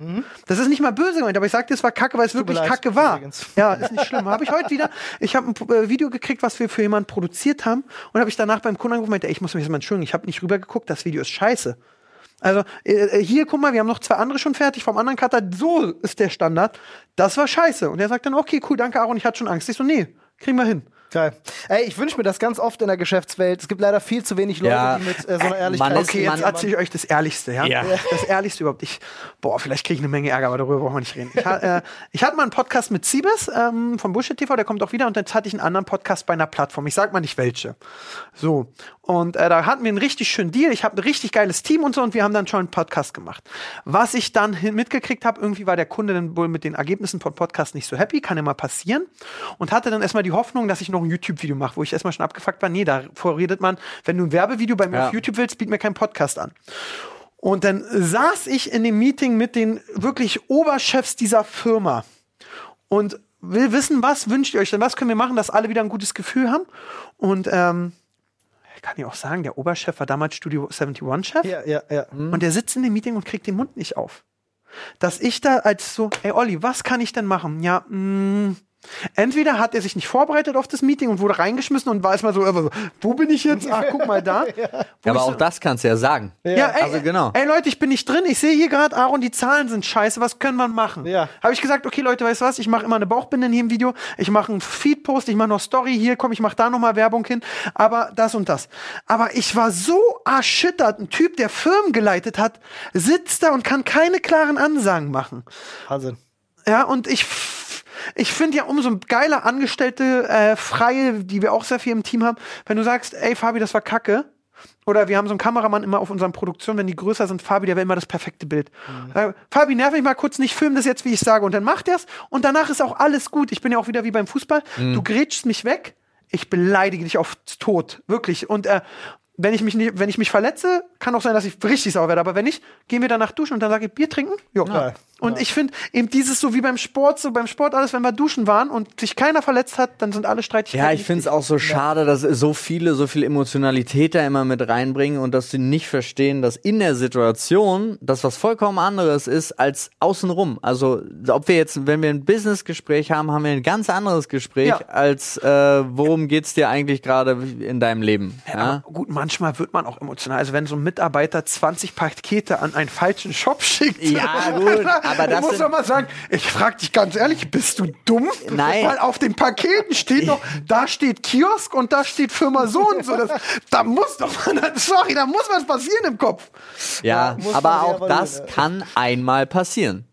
Das ist nicht mal böse gemeint, aber ich sag dir, es war Kacke, weil es wirklich leid, Kacke war. übrigens. Ja, ist nicht schlimm. Habe ich heute wieder, ich habe ein äh, Video gekriegt, was wir für jemanden produziert haben und habe ich danach beim Kunden angerufen und meinte, ey, ich muss mich jetzt mal entschuldigen, ich habe nicht rübergeguckt, das Video ist scheiße. Also äh, äh, hier, guck mal, wir haben noch zwei andere schon fertig vom anderen Cutter. So ist der Standard. Das war scheiße. Und er sagt dann, okay, cool, danke Aaron, ich hatte schon Angst. Ich so, nee, kriegen wir hin. Geil. Ey, ich wünsche mir das ganz oft in der Geschäftswelt. Es gibt leider viel zu wenig Leute, Ja. die mit äh, so einer Äh, Ehrlichkeit. man ist- Okay, jetzt erzähle ich euch das Ehrlichste, ja? Ja. Das Ehrlichste überhaupt. Ich, boah, vielleicht kriege ich eine Menge Ärger, aber darüber brauchen wir nicht reden. Ich, äh, ich hatte mal einen Podcast mit Siebes ähm, vom Bullshit TV, der kommt auch wieder und jetzt hatte ich einen anderen Podcast bei einer Plattform. Ich sag mal nicht welche. So. Und äh, da hatten wir einen richtig schönen Deal. Ich habe ein richtig geiles Team und so und wir haben dann schon einen Podcast gemacht. Was ich dann mitgekriegt habe, irgendwie war der Kunde dann wohl mit den Ergebnissen von Podcast nicht so happy, kann mal passieren. Und hatte dann erstmal die Hoffnung, dass ich noch ein YouTube-Video mache, wo ich erstmal schon abgefuckt war. Nee, davor redet man, wenn du ein Werbevideo bei mir Ja. auf YouTube willst, biet mir keinen Podcast an. Und dann saß ich in dem Meeting mit den wirklich Oberchefs dieser Firma und will wissen, was wünscht ihr euch denn? Was können wir machen, dass alle wieder ein gutes Gefühl haben? Und ähm, kann ich auch sagen, der Oberchef war damals Studio 71-Chef. Ja, ja, ja. Und der sitzt in dem Meeting und kriegt den Mund nicht auf. Dass ich da als so, ey Olli, was kann ich denn machen? Ja, mh, entweder hat er sich nicht vorbereitet auf das Meeting und wurde reingeschmissen und war erstmal so, wo bin ich jetzt? Ach, guck mal da. Ja, aber so- auch das kannst du ja sagen. ja, ey, also genau. Ey Leute, ich bin nicht drin. Ich sehe hier gerade, Aaron, die Zahlen sind scheiße. Was können wir machen? Ja. Habe ich gesagt, okay Leute, weißt du was? Ich mache immer eine Bauchbinde in jedem Video. Ich mache einen Feed-Post, ich mache noch Story hier, komm, ich mache da nochmal Werbung hin. Aber das und das. Aber ich war so erschüttert. Ein Typ, der Firmen geleitet hat, sitzt da und kann keine klaren Ansagen machen. Wahnsinn. Ja, und ich, ich finde ja umso geiler Angestellte, äh, Freie, die wir auch sehr viel im Team haben, wenn du sagst, ey Fabi, das war kacke. Oder wir haben so einen Kameramann immer auf unseren Produktionen, wenn die größer sind, Fabi, der will immer das perfekte Bild. Äh, Fabi, nerv mich mal kurz nicht, film das jetzt, wie ich sage. Und dann macht er's und danach ist auch alles gut. Ich bin ja auch wieder wie beim Fußball. Du grätschst mich weg, ich beleidige dich auf Tod. Wirklich. Und äh, wenn ich mich nicht, wenn ich mich verletze, kann auch sein, dass ich richtig sauer werde. Aber wenn nicht, gehen wir danach duschen und dann sage ich Bier trinken. Jo. Ja. Und ich finde eben dieses so wie beim Sport, so beim Sport alles, wenn wir duschen waren und sich keiner verletzt hat, dann sind alle Streitigkeiten. Ja, ich finde es auch so schade, dass so viele so viel Emotionalität da immer mit reinbringen und dass sie nicht verstehen, dass in der Situation das was vollkommen anderes ist als außenrum. Also ob wir jetzt, wenn wir ein Businessgespräch haben, haben wir ein ganz anderes Gespräch Ja. als äh, worum geht's dir eigentlich gerade in deinem Leben. Ja? Gut, manchmal wird man auch emotional. Also wenn so ein Mitarbeiter 20 Pakete an einen falschen Shop schickt. Ja, gut, aber dann das muss doch mal sagen, ich frage dich ganz ehrlich, bist du dumm? Nein. Weil auf den Paketen steht noch, da steht Kiosk und da steht Firma so und so. Das, da muss doch, sorry, da muss was passieren im Kopf. Ja, man aber auch das ja. kann einmal passieren.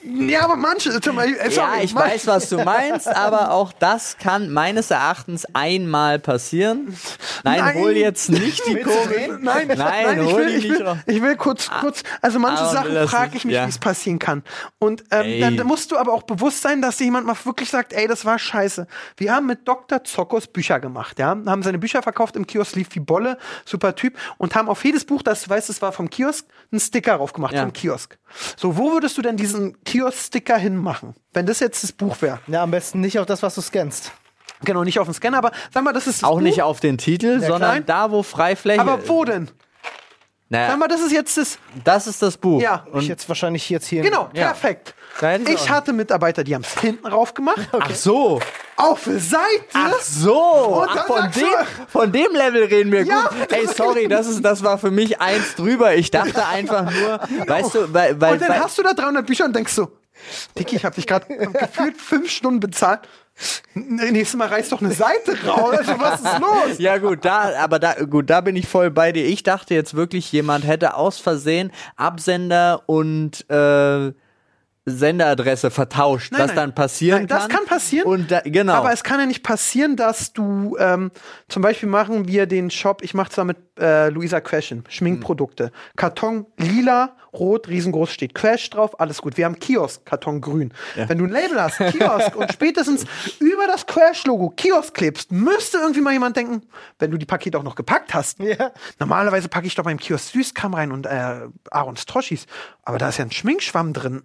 Ja, aber manche, äh, sorry, ja, ich manche- weiß, was du meinst, aber auch das kann meines Erachtens einmal passieren. Nein, Nein. hol jetzt nicht die Kurve. Nein, Nein, ich hol will, ich nicht will, ich will kurz, kurz, also manche will Sachen frage ich mich, ja. wie es passieren kann. Und ähm, dann musst du aber auch bewusst sein, dass dir jemand mal wirklich sagt, ey, das war scheiße. Wir haben mit Dr. Zokos Bücher gemacht, ja, haben seine Bücher verkauft im Kiosk, lief wie Bolle, super Typ, und haben auf jedes Buch, das du weißt, es war vom Kiosk, einen Sticker drauf gemacht, Ja. vom Kiosk. So, wo würdest du denn diesen Kiosk-Sticker hinmachen, wenn das jetzt das Buch wäre? Ja, am besten nicht auf das, was du scannst. Genau, nicht auf den Scanner, aber sag mal, das ist das Auch Buch, nicht auf den Titel, sondern klein. da, wo Freifläche aber wo denn? Naja, Sag mal, das ist jetzt das, das ist das Buch. ja, Und ich jetzt wahrscheinlich jetzt hier. Genau, Ja. perfekt. Ich hatte Mitarbeiter, die haben es hinten rauf gemacht, Ach so. Auf Seite. Ach so. Ach, von, dem, von dem Level reden wir Ja. gut. Ey, sorry, das, ist, das war für mich eins drüber. Ich dachte einfach nur, weißt du, weil, weil, und dann weil hast du da 300 Bücher und denkst so, Dicky, ich habe dich gerade gefühlt fünf Stunden bezahlt. Nächstes Mal reißt doch eine Seite raus. Also, was ist los? Ja gut, da, aber da, gut, da bin ich voll bei dir. Ich dachte jetzt wirklich, jemand hätte aus Versehen Absender und äh, Senderadresse vertauscht, Nein, was nein. dann passieren Nein, kann. das kann passieren. Und da, genau. Aber es kann ja nicht passieren, dass du ähm, zum Beispiel machen wir den Shop, ich mache zwar mit äh, Luisa Question, Schminkprodukte. Karton lila, rot, riesengroß steht Crash drauf, alles gut. Wir haben Kiosk, Karton grün. Wenn du ein Label hast, Kiosk, und spätestens über das Crash-Logo Kiosk klebst, müsste irgendwie mal jemand denken, wenn du die Pakete auch noch gepackt hast. Ja. Normalerweise packe ich doch beim Kiosk Süßkram rein und äh, Aarons Troschis. Aber da ist ja ein Schminkschwamm drin.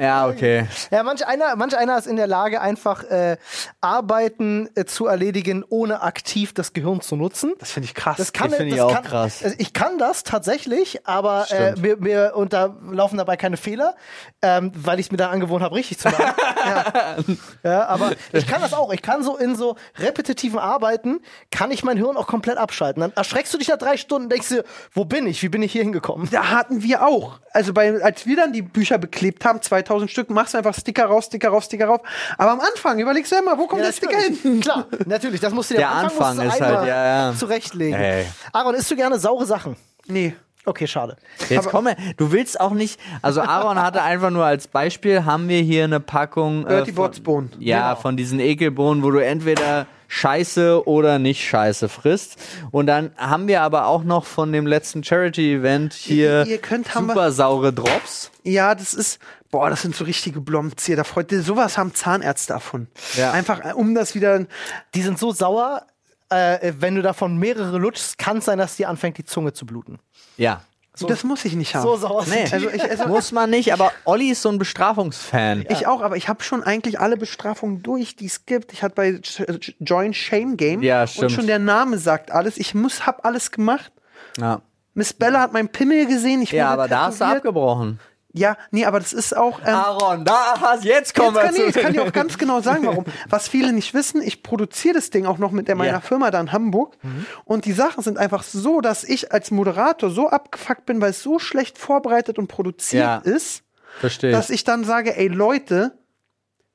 Ja, okay. Ja, manch einer, manch einer ist in der Lage, einfach äh, Arbeiten äh, zu erledigen, ohne aktiv das Gehirn zu nutzen. Das finde ich krass. Das kann Ich finde das ich auch kann, krass. also Ich kann das tatsächlich, aber äh, mir, mir und da laufen dabei keine Fehler, ähm, weil ich es mir dann angewohnt habe, richtig zu machen. ja. ja, aber ich kann das auch. Ich kann so in so repetitiven Arbeiten kann ich mein Hirn auch komplett abschalten. Dann erschreckst du dich nach drei Stunden, und denkst dir, wo bin ich? Wie bin ich hier hingekommen? da hatten wir auch. Also bei, als wir dann die Bücher beklebt haben, 2000 Stück, machst du einfach Sticker raus, Sticker raus, Sticker rauf. Aber am Anfang überlegst du immer, wo kommt der Sticker hin? Klar, natürlich. Das musst du dir Der am Anfang du ist halt, einmal ja, ja. zurechtlegen. Ey. Aaron, isst du gerne saure Sachen? Nee. Okay, schade. Jetzt komme, du willst auch nicht, also Aaron hatte einfach nur als Beispiel, haben wir hier eine Packung Dirty von, Botsbohnen. Ja, Genau. von diesen Ekelbohnen, wo du entweder Scheiße oder nicht Scheiße frisst. Und dann haben wir aber auch noch von dem letzten Charity-Event hier Ihr- ihr könnt- haben wir- super saure Drops. Ja, das ist, boah, das sind so richtige Blomzieher. Da freut sowas haben Zahnärzte davon. Ja. Einfach, äh, um das wieder, Die sind so sauer, äh, wenn du davon mehrere lutschst, kann es sein, dass dir anfängt, die Zunge zu bluten. Ja. das muss ich nicht haben. So sauer Nee. Also ich, also muss man nicht, aber Olli ist so ein Bestrafungsfan. Ich auch, aber ich habe schon eigentlich alle Bestrafungen durch, die es gibt. Ich hatte bei J- Join Shame Game Ja, und schon der Name sagt alles. Ich muss, hab alles gemacht. Ja, Miss Bella hat meinen Pimmel gesehen. Ich ja aber da hast du abgebrochen. Ja, nee, aber das ist auch. Ähm, Aaron, da hast, jetzt kommen Jetzt kann, wir ich, ich kann dir auch ganz genau sagen, warum. Was viele nicht wissen, ich produziere das Ding auch noch mit der meiner Ja. Firma da in Hamburg. Und die Sachen sind einfach so, dass ich als Moderator so abgefuckt bin, weil es so schlecht vorbereitet und produziert Ja. ist, Verstehe. dass ich dann sage, ey Leute,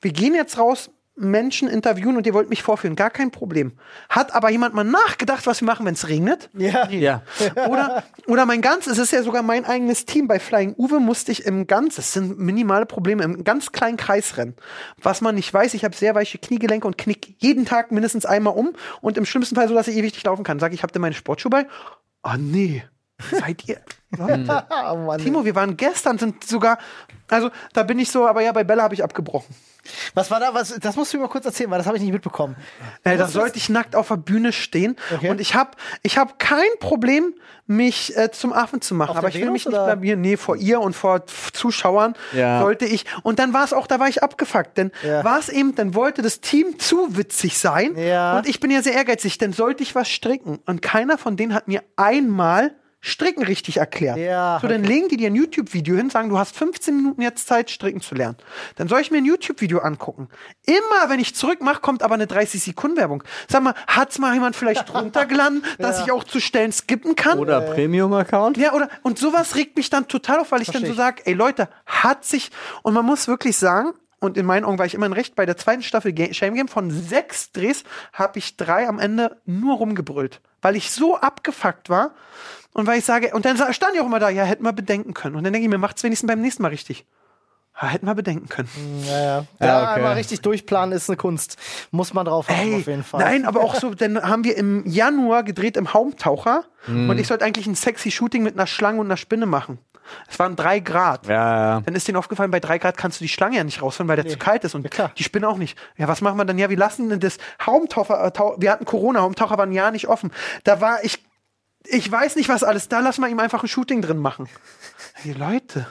wir gehen jetzt raus, Menschen interviewen und ihr wollt mich vorführen. Gar kein Problem. Hat aber jemand mal nachgedacht, was wir machen, wenn es regnet? Ja. ja. Oder, oder mein ganzes, es ist ja sogar mein eigenes Team. Bei Flying Uwe musste ich im ganz, das sind minimale Probleme, im ganz kleinen Kreis rennen. Was man nicht weiß, ich habe sehr weiche Kniegelenke und knick jeden Tag mindestens einmal um und im schlimmsten Fall so, dass ich ewig nicht laufen kann. Sag ich, habt ihr meine Sportschuhe bei? Ah, nee. Seid ihr? Leute. Mann. Timo, wir waren gestern, sind sogar, also da bin ich so, aber ja, bei Bella habe ich abgebrochen. Was war da? Was, das musst du mir mal kurz erzählen, weil das habe ich nicht mitbekommen. Äh, da sollte ich nackt auf der Bühne stehen. Okay. Und ich habe ich hab kein Problem, mich äh, zum Affen zu machen. Auf Aber ich will mich Venus, nicht oder? blamieren. Nee, vor ihr und vor Zuschauern Ja. sollte ich. Und dann war es auch, da war ich abgefuckt. Denn Ja. war es eben, dann wollte das Team zu witzig sein. Ja. Und ich bin ja sehr ehrgeizig, dann sollte ich was stricken. Und keiner von denen hat mir einmal Stricken richtig erklärt. Ja, so, dann legen die dir ein YouTube-Video hin, sagen, du hast 15 Minuten jetzt Zeit, stricken zu lernen. Dann soll ich mir ein YouTube-Video angucken. Immer, wenn ich zurück mache, kommt aber eine 30-Sekunden-Werbung. Sag mal, hat's mal jemand vielleicht runtergeladen, dass Ja. ich auch zu Stellen skippen kann? Oder Premium-Account? Ja, oder, und sowas regt mich dann total auf, weil ich Versteh dann so sage, ey Leute, hat sich, und man muss wirklich sagen, und in meinen Augen war ich immer recht, bei der zweiten Staffel Ga- Shame Game von sechs Drehs habe ich drei am Ende nur rumgebrüllt, weil ich so abgefuckt war und weil ich sage, und dann stand ich auch immer da, ja, hätten wir bedenken können. Und dann denke ich mir, macht's wenigstens beim nächsten Mal richtig. Ja, hätten wir bedenken können. Ja, ja. Ja, okay. einmal richtig durchplanen ist eine Kunst. Muss man drauf haben, Ey, auf jeden Fall. Nein, aber auch so, dann haben wir im Januar gedreht im Haumtaucher Mhm. und ich sollte eigentlich ein sexy Shooting mit einer Schlange und einer Spinne machen. Es waren drei Grad. Ja, ja. Dann ist denen aufgefallen, bei drei Grad kannst du die Schlange ja nicht rausholen, weil der zu kalt ist und klar. die Spinne auch nicht. Ja, was machen wir dann? Ja, wir lassen das Haumtaucher, äh, wir hatten Corona, Haumtaucher war ein Jahr nicht offen. Da war ich, ich weiß nicht was alles, da lassen wir ihm einfach ein Shooting drin machen. Hey Leute,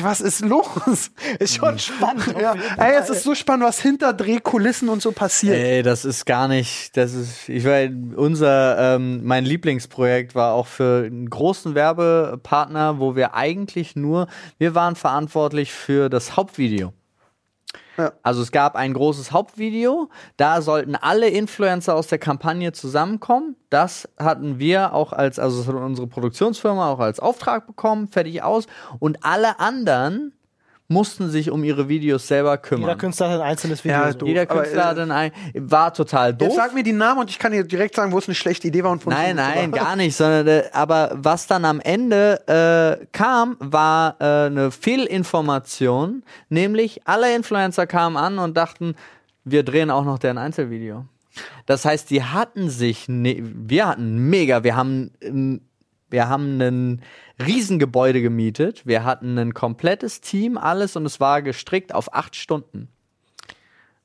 was ist los? ist schon spannend. auf Ja, ey, es ist so spannend, was hinter Drehkulissen und so passiert. Ey, das ist gar nicht, das ist, ich weiß, unser, ähm, mein Lieblingsprojekt war auch für einen großen Werbepartner, wo wir eigentlich nur, wir waren verantwortlich für das Hauptvideo. Also es gab ein großes Hauptvideo, da sollten alle Influencer aus der Kampagne zusammenkommen. Das hatten wir auch als, also unsere Produktionsfirma auch als Auftrag bekommen, fertig aus. Und alle anderen mussten sich um ihre Videos selber kümmern. Jeder Künstler hat ein einzelnes Video. Ja, so. Jeder Aber, Künstler äh, hat dann ein, war total doof. Jetzt sag mir die Namen und ich kann dir direkt sagen, wo es eine schlechte Idee war und von Nein, nein, war. gar nicht, sondern äh, aber was dann am Ende äh, kam, war äh, eine Fehlinformation, nämlich alle Influencer kamen an und dachten, wir drehen auch noch deren Einzelvideo. Das heißt, die hatten sich, ne, wir hatten mega, wir haben, ähm, wir haben ein Riesengebäude gemietet, wir hatten ein komplettes Team, alles und es war gestrickt auf acht Stunden.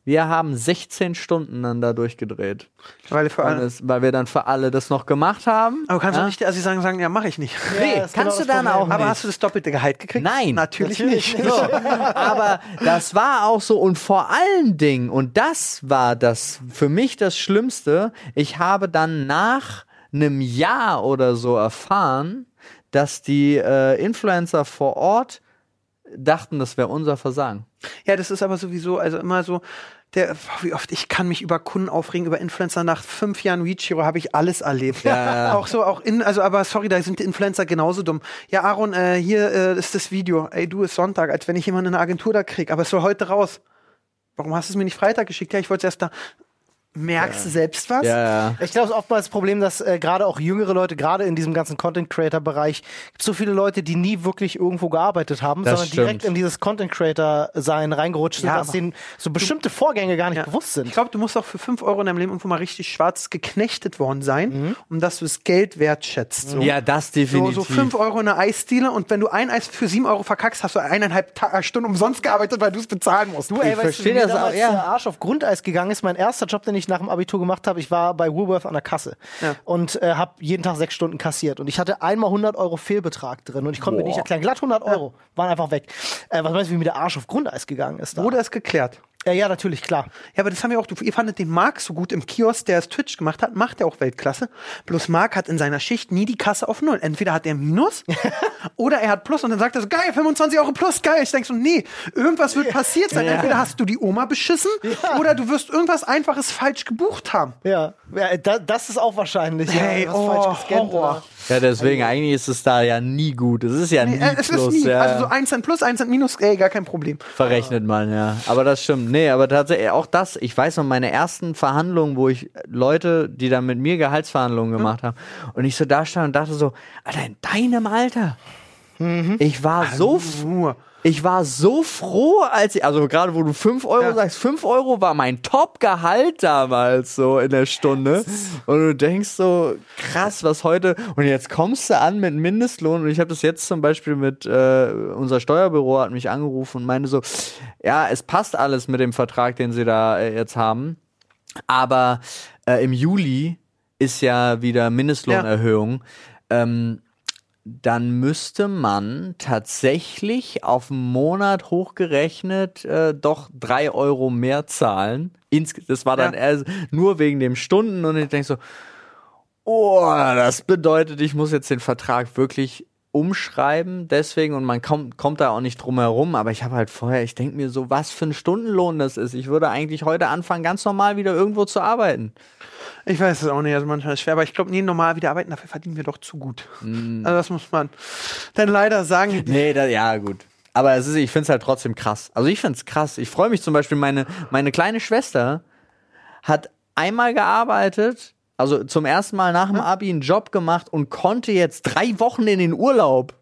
Wir haben 16 Stunden dann da durchgedreht. Weil, für alle, es, weil wir dann für alle das noch gemacht haben. aber kannst ja? du nicht, also sie sagen, sagen, ja, mache ich nicht. Nee, Ja, ist kannst genau du dann auch nicht. Aber hast du das doppelte Gehalt gekriegt? Nein. Natürlich, Natürlich nicht. nicht. So, aber das war auch so und vor allen Dingen, und das war das für mich das Schlimmste, ich habe dann nach einem Jahr oder so erfahren, dass die äh, Influencer vor Ort dachten, das wäre unser Versagen. Ja, das ist aber sowieso, also immer so, der, wie oft, ich kann mich über Kunden aufregen, über Influencer. Nach fünf Jahren Reachiro habe ich alles erlebt. Ja. Auch so, auch in, also, aber sorry, da sind die Influencer genauso dumm. Ja, Aaron, äh, hier äh, ist das Video. Ey, du ist Sonntag, als wenn ich jemanden in eine Agentur da krieg, aber es soll heute raus. Warum hast du es mir nicht Freitag geschickt? Ja, ich wollte es erst da. Merkst du selbst was? Ja, ja. Ich glaube, es ist oftmals das Problem, dass äh, gerade auch jüngere Leute, gerade in diesem ganzen Content-Creator-Bereich, so viele Leute, die nie wirklich irgendwo gearbeitet haben, Das sondern direkt stimmt. in dieses Content-Creator-Sein reingerutscht sind, Ja, dass denen so bestimmte Vorgänge gar nicht Ja. bewusst sind. Ich glaube, du musst auch für 5 Euro in deinem Leben irgendwo mal richtig schwarz geknechtet worden sein, um dass du das Geld wertschätzt. So. ja, das So, definitiv. so 5 Euro in einer Eisdiele und wenn du ein Eis für 7 Euro verkackst, hast du eineinhalb Ta Stunden umsonst gearbeitet, weil du es bezahlen musst. Du, ey, Ich weißt versteh du, wie das auch, ja. der Arsch auf Grundeis gegangen ist? Mein erster Job, den ich nach dem Abitur gemacht habe, ich war bei Woolworth an der Kasse Ja. und äh, habe jeden Tag sechs Stunden kassiert. Und ich hatte einmal 100 Euro Fehlbetrag drin und ich konnte mir nicht erklären. Glatt 100 Euro waren einfach weg. Äh, was meinst du, wie mir der Arsch auf Grundeis gegangen ist da? Wurde es geklärt? Ja, ja, natürlich, klar. Ja, aber das haben wir auch, du, ihr fandet den Marc so gut im Kiosk, der es Twitch gemacht hat, macht er auch Weltklasse. Bloß Marc hat in seiner Schicht nie die Kasse auf Null. Entweder hat er Minus oder er hat Plus und dann sagt er so, geil, 25 Euro plus, geil. Ich denk so, nee, irgendwas wird passiert sein. Entweder hast du die Oma beschissen oder du wirst irgendwas Einfaches falsch gebucht haben. Ja, ja da, das ist auch wahrscheinlich. Hey, ja, was oh, falsch gescannt Horror. war. Ja, deswegen, eigentlich ist es da ja nie gut. Es ist ja nie Äh, es plus. ist nie, ja. also so 1 Cent plus, 1 Cent minus, ey, gar kein Problem. Verrechnet man, ja. Aber das stimmt. Nee, aber tatsächlich auch das. Ich weiß noch, meine ersten Verhandlungen, wo ich Leute, die dann mit mir Gehaltsverhandlungen gemacht haben, und ich so da stand und dachte so, Alter, in deinem Alter. Mhm. Ich war so, f- Nur. Ich war so froh, als ich, also gerade wo du 5 Euro Ja. sagst, 5 Euro war mein Top-Gehalt damals so in der Stunde. Und du denkst so, krass, was heute, und jetzt kommst du an mit Mindestlohn. Und ich habe das jetzt zum Beispiel mit, äh, unser Steuerbüro hat mich angerufen und meinte so, ja, es passt alles mit dem Vertrag, den sie da äh, jetzt haben. Aber äh, im Juli ist ja wieder Mindestlohnerhöhung. Ähm, dann müsste man tatsächlich auf einen Monat hochgerechnet äh, doch drei Euro mehr zahlen. Ins das war dann Ja. nur wegen dem Stunden und ich denke so, oh, das bedeutet, ich muss jetzt den Vertrag wirklich umschreiben, deswegen und man kommt, kommt da auch nicht drum herum, aber ich habe halt vorher, ich denke mir so, was für ein Stundenlohn das ist. Ich würde eigentlich heute anfangen, ganz normal wieder irgendwo zu arbeiten. Ich weiß es auch nicht, also manchmal ist es schwer, aber ich glaube, nee, normal wieder arbeiten, dafür verdienen wir doch zu gut. Also das muss man dann leider sagen. Nee, da, ja, gut. Aber es ist, ich finde es halt trotzdem krass. Also ich finde es krass. Ich freue mich zum Beispiel, meine, meine kleine Schwester hat einmal gearbeitet, also zum ersten Mal nach dem Abi einen Job gemacht und konnte jetzt drei Wochen in den Urlaub.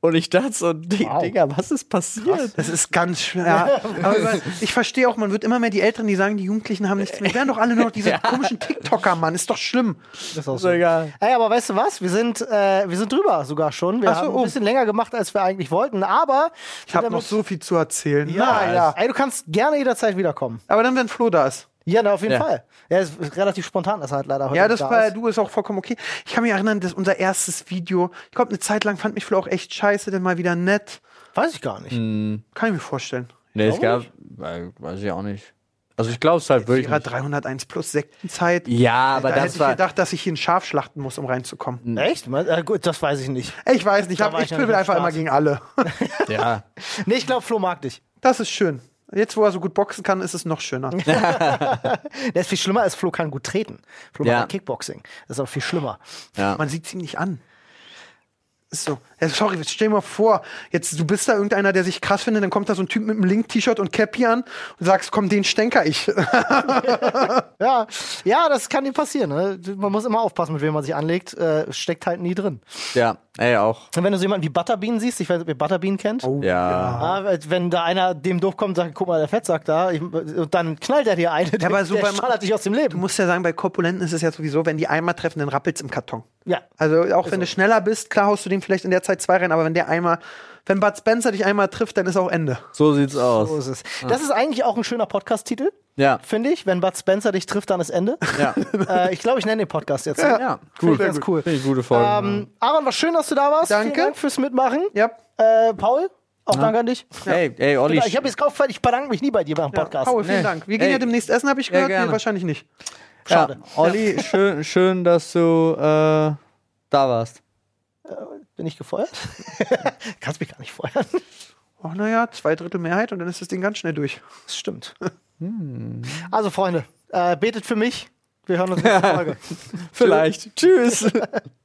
Und ich dachte so, Wow. Digga, was ist passiert? Das ist ganz schwer. Aber über- ich verstehe auch, man wird immer mehr die Älteren, die sagen, die Jugendlichen haben nichts mehr. Die werden doch alle nur noch diese komischen TikToker, Mann. Ist doch schlimm. Das ist auch So egal. Ey, aber weißt du was? Wir sind, äh, wir sind drüber sogar schon. Wir so, haben oh. ein bisschen länger gemacht, als wir eigentlich wollten, aber Ich habe noch so viel zu erzählen. ja, ja. Ey, du kannst gerne jederzeit wiederkommen. Aber dann, wenn Flo da ist. Ja, na, auf jeden Ja. Fall. Ja, es ist relativ spontan, dass er halt leider heute Ja, das da bei ist. du ist auch vollkommen okay. Ich kann mich erinnern, dass unser erstes Video, ich glaube, eine Zeit lang fand mich Flo auch echt scheiße, denn mal wieder nett. Weiß ich gar nicht. Hm. Kann ich mir vorstellen. Nee, es gab, weil- weiß ich auch nicht. Also ich glaube es halt wirklich. Nicht. 301 plus Sektenzeit. Ja, aber da das hätte ich war. gedacht, dass ich hier ein Schaf schlachten muss, um reinzukommen. Echt? Äh, gut, das weiß ich nicht. Ich weiß nicht, ich, Da war ich ich pöbel einfach Start. immer gegen alle. Ja. Nee, ich glaube, Flo mag dich. Das ist schön. Jetzt, wo er so gut boxen kann, ist es noch schöner. Der ist viel schlimmer als Flo kann gut treten. Flo Ja. macht ja Kickboxing. Das ist auch viel schlimmer. ja. Man sieht es ihm nicht an. So. Ja, sorry, stell dir mal vor, jetzt du bist da irgendeiner, der sich krass findet, dann kommt da so ein Typ mit einem Link-T-Shirt und Cappy an und sagst, komm, den stänker ich. Ja, ja, das kann dir passieren. Ne? Man muss immer aufpassen, mit wem man sich anlegt. Äh, steckt halt nie drin. Ja, ey, auch. Und wenn du so jemanden wie Butterbean siehst, ich weiß nicht, ob ihr Butterbean kennt. Ja. Ah, wenn da einer dem durchkommt und sagt, guck mal, der Fettsack da, ich, und dann knallt er dir eine, der, aber so der beim- schallert dich aus dem Du Leben. musst ja sagen, bei Korpulenten ist es ja sowieso, wenn die einmal treffen, dann rappelt's im Karton. Ja. Also auch wenn du schneller bist, klar haust du dem vielleicht in der Zeit zwei rein, aber wenn der einmal, wenn Bud Spencer dich einmal trifft, dann ist auch Ende. So sieht's aus. So ist es. Das ist eigentlich auch ein schöner Podcast-Titel, Ja. finde ich. Wenn Bud Spencer dich trifft, dann ist Ende. Ja. äh, ich glaube, ich nenne den Podcast jetzt. Ja, Finde gut. ich ganz cool. Finde ich gute Folge. Ähm, Aaron, war schön, dass du da warst. Danke. Vielen Dank fürs Mitmachen. Ja. Äh, Paul, auch danke an dich. Ey, ey, Olli. Ich habe jetzt gekauft, ich bedanke mich nie bei dir beim Podcast. Paul, vielen Nee. Dank. Wir gehen Ey. ja demnächst essen, habe ich Ja, gehört. gerne. nee, wahrscheinlich nicht. Schade. Ja, Olli, schön, schön, dass du äh, da warst. Bin ich gefeuert? Kannst mich gar nicht feuern. Ach naja, zwei Drittel Mehrheit und dann ist das Ding ganz schnell durch. Das stimmt. Also, Freunde, äh, betet für mich. Wir hören uns in der Folge. Vielleicht. Tschüss.